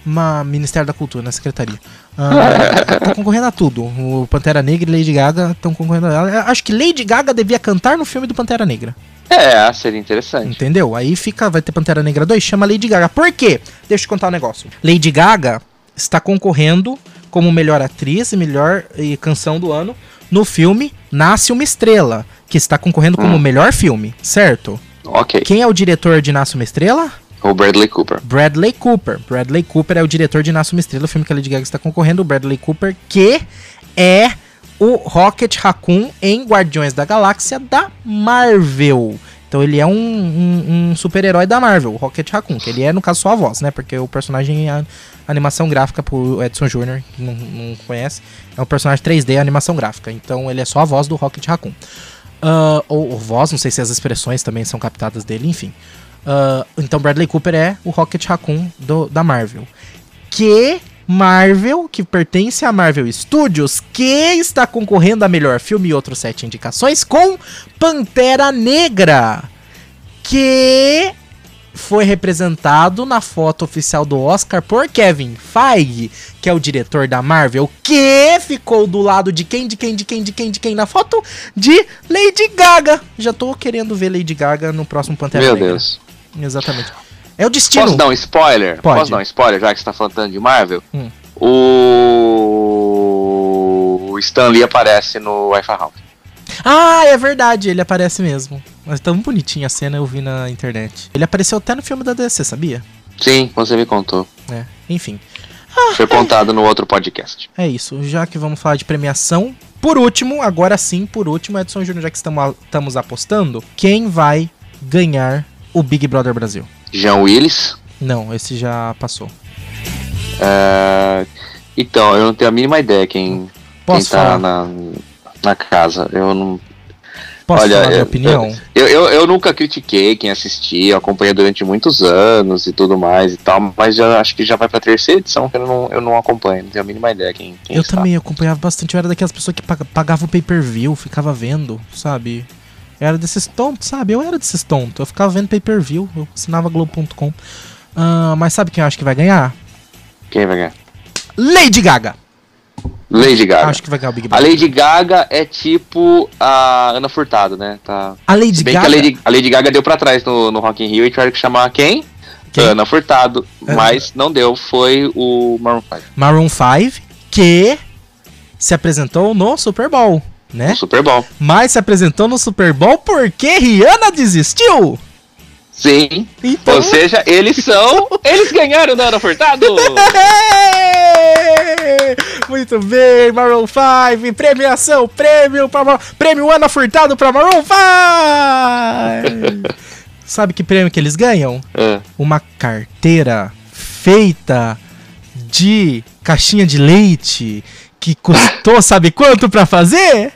Uma, Ministério da Cultura, na Secretaria. Uh, tá concorrendo a tudo. O Pantera Negra e Lady Gaga estão concorrendo. A, acho que Lady Gaga devia cantar no filme do Pantera Negra. É, seria interessante. Entendeu? Aí fica, vai ter Pantera Negra 2, chama Lady Gaga. Por quê? Deixa eu te contar um negócio. Lady Gaga está concorrendo como melhor atriz e melhor e canção do ano no filme Nasce uma Estrela, que está concorrendo como hum. melhor filme, certo? Ok. Quem é o diretor de Nasce uma Estrela? O Bradley Cooper. Bradley Cooper. Bradley Cooper é o diretor de Nasce uma Estrela, o filme que a Lady Gaga está concorrendo. O Bradley Cooper, que é o Rocket Raccoon em Guardiões da Galáxia da Marvel. Então ele é um, um, um super-herói da Marvel, o Rocket Raccoon, que ele é, no caso, só a voz, né? Porque o personagem é animação gráfica pro Edson Jr., que não, não conhece, é um personagem 3D animação gráfica. Então ele é só a voz do Rocket Raccoon. Uh, ou, ou, voz, não sei se as expressões também são captadas dele, enfim. Uh, então Bradley Cooper é o Rocket Raccoon do, da Marvel. Que Marvel, que pertence a Marvel Studios, que está concorrendo a melhor filme e outros sete indicações com Pantera Negra, que foi representado na foto oficial do Oscar por Kevin Feige, que é o diretor da Marvel, que ficou do lado de quem, de quem, de quem, de quem, de quem na foto? De Lady Gaga. Já tô querendo ver Lady Gaga no próximo Pantera Meu Negra. Deus. Exatamente. É o destino. Posso dar um spoiler? Pode. Posso dar um spoiler, já que você tá falando de Marvel? Hum. O Stan Lee aparece no Wi-Fi House. Ah, é verdade, ele aparece mesmo. Mas tão bonitinha a cena, eu vi na internet. Ele apareceu até no filme da DC, sabia? Sim, você me contou. É, enfim. Foi contado no outro podcast. É isso, já que vamos falar de premiação. Por último, agora sim, por último, Edson Júnior, já que estamos, estamos apostando, quem vai ganhar o Big Brother Brasil? Jean Willis. Não, esse já passou. É, Então, eu não tenho a mínima ideia quem, quem Posso tá na, na casa. Eu não. Posso olha, falar minha eu- opinião? Eu, eu, eu nunca critiquei quem assistia, eu acompanhei durante muitos anos e tudo mais e tal, mas já acho que já vai pra terceira edição que eu não, eu não acompanho, não tenho a mínima ideia quem, quem Eu está. também acompanhava bastante, eu era daquelas pessoas que pag- pagava o pay-per-view, ficava vendo, sabe? Eu era desses tontos, sabe? Eu era desses tontos. Eu ficava vendo pay-per-view, eu assinava Globo.com. Ah, mas sabe quem eu acho que vai ganhar? Quem vai ganhar? Lady Gaga! Lady Gaga. Acho que vai ganhar o Big A Brother. Lady Gaga é tipo a Ana Furtado, né? Tá. A Lady Se bem Gaga. que a Lady, a Lady Gaga deu pra trás no, no Rock in Rio e tiveram que chamar quem? Quem? Ana Furtado. Ah. Mas não deu, foi o Maroon 5. Maroon 5, que se apresentou no Super Bowl, né? No Super Bowl. Mas se apresentou no Super Bowl porque Rihanna desistiu. Sim. Então. Ou seja, eles são. eles ganharam da Ana Furtado! Muito bem, Maroon 5, premiação, prêmio para Mar- prêmio Ana Furtado para Maroon 5. Sabe que prêmio que eles ganham? É. Uma carteira feita de caixinha de leite que custou sabe quanto pra fazer?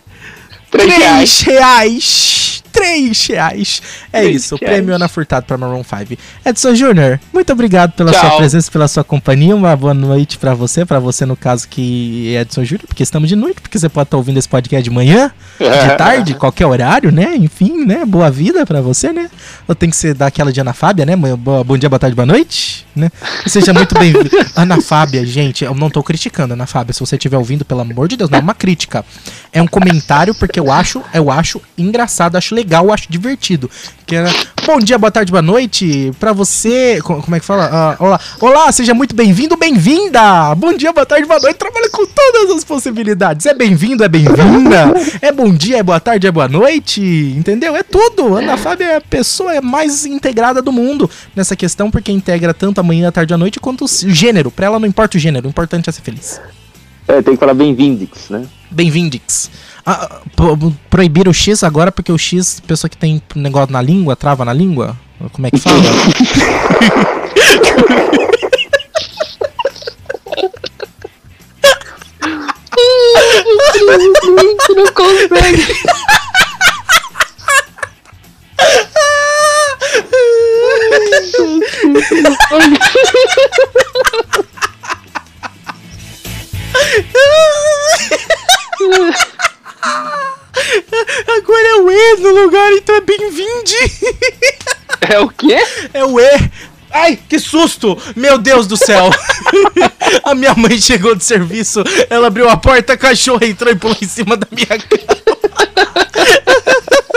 Três reais. reais. Três reais. É isso, o reais. prêmio Ana Furtado para Maroon 5. Edson Júnior, muito obrigado pela Tchau. sua presença, pela sua companhia. Uma boa noite pra você, pra você no caso que é Edson Júnior, porque estamos de noite, porque você pode estar ouvindo esse podcast de manhã, de tarde, qualquer horário, né? Enfim, né? Boa vida pra você, né? Ou tem que ser daquela de Ana Fábia, né? Boa- bom dia, boa tarde, boa noite, né? Seja muito bem-vindo. Ana Fábia, gente, eu não tô criticando, Ana Fábia. Se você estiver ouvindo, pelo amor de Deus, não é uma crítica. É um comentário porque eu acho, eu acho engraçado, acho legal, eu acho divertido. Que era, bom dia, boa tarde, boa noite pra você. co- Como é que fala? Ah, olá, olá, seja muito bem-vindo, bem-vinda. Bom dia, boa tarde, boa noite. Trabalha com todas as possibilidades. É bem-vindo, é bem-vinda. É bom dia, é boa tarde, é boa noite. Entendeu? É tudo. Ana Fábia é a pessoa mais integrada do mundo nessa questão, porque integra tanto a manhã, a tarde e a noite quanto o gênero. Pra ela não importa o gênero, o importante é ser feliz. É, tem que falar bem-vindix, né? Bem-vindix. Ah, pro- proibir o X agora porque o X, pessoa que tem negócio na língua, trava na língua. Como é que fala? não consegue. Agora é o E no lugar, então é bem-vinde. É o quê? É o E. Ai, que susto! Meu Deus do céu! a minha mãe chegou de serviço, ela abriu a porta, a cachorra entrou e pulou em cima da minha cama.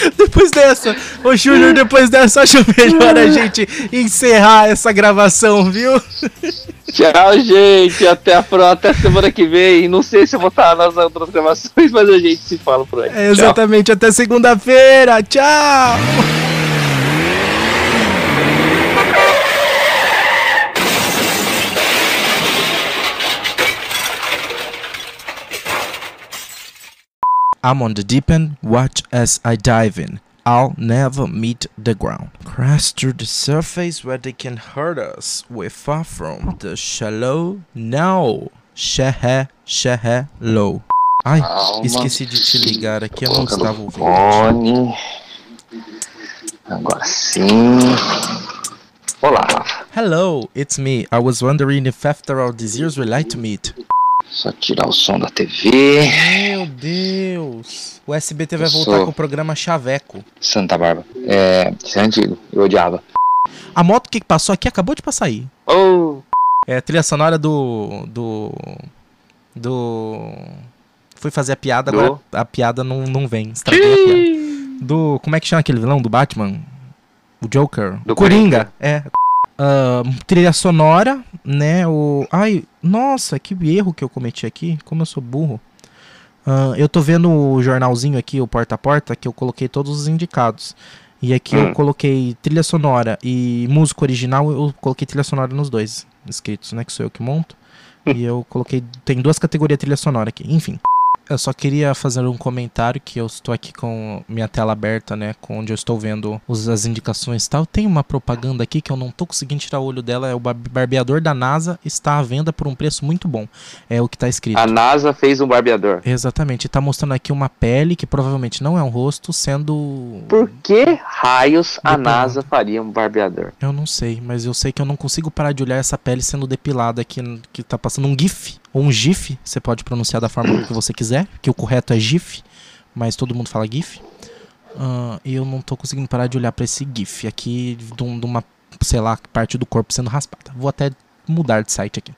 Depois dessa, ô Júnior, depois dessa, acho melhor a gente encerrar essa gravação, viu? Tchau, gente. Até a próxima, até semana que vem. Não sei se eu vou estar nas outras gravações, mas a gente se fala por aí. É, exatamente, até segunda-feira. Tchau! I'm on the deep end, watch as I dive in. I'll never meet the ground. Crash to the surface where they can hurt us. We're far from the shallow. Now, shehe, shehe, low. Ai, esqueci de te ligar aqui, eu não estava ouvindo. Fone. Agora sim. Olá, Hello, it's me. I was wondering if after all these years we like to meet. Só tirar o som da TV. Meu Deus. O SBT vai voltar sou- com o programa Chaveco. Santa Bárbara. É, isso é antigo. Eu odiava. A moto que passou aqui acabou de passar aí. Oh, É a trilha sonora do. do. do. Fui fazer a piada, Do? agora a piada não, não vem. Estraguei a piada. Do. Como é que chama aquele vilão do Batman? O Joker? Do Coringa. É. Ah, trilha sonora, né? O. Ai, nossa, que erro que eu cometi aqui. Como eu sou burro. Ah, eu tô vendo o jornalzinho aqui, o porta a porta, que eu coloquei todos os indicados. E aqui eu Hum. coloquei trilha sonora e música original, eu coloquei trilha sonora nos dois inscritos, né? Que sou eu que monto. e eu coloquei. Tem duas categorias trilha sonora aqui. Enfim. Eu só queria fazer um comentário que eu estou aqui com minha tela aberta, né? Com onde eu estou vendo os, as indicações e tal. Tem uma propaganda aqui que eu não tô conseguindo tirar o olho dela. É o bar- barbeador da NASA está à venda por um preço muito bom. É o que tá escrito. a NASA fez um barbeador. Exatamente. Tá mostrando aqui uma pele que provavelmente não é um rosto, sendo. Por que raios a Depilado. NASA faria um barbeador? Eu não sei, mas eu sei que eu não consigo parar de olhar essa pele sendo depilada aqui, que tá passando um GIF, ou um GIF, você pode pronunciar da forma que você quiser, que o correto é GIF, mas todo mundo fala GIF. Ah, E eu não tô conseguindo parar de olhar pra esse GIF aqui, de uma, sei lá, parte do corpo sendo raspada. Vou até mudar de site aqui.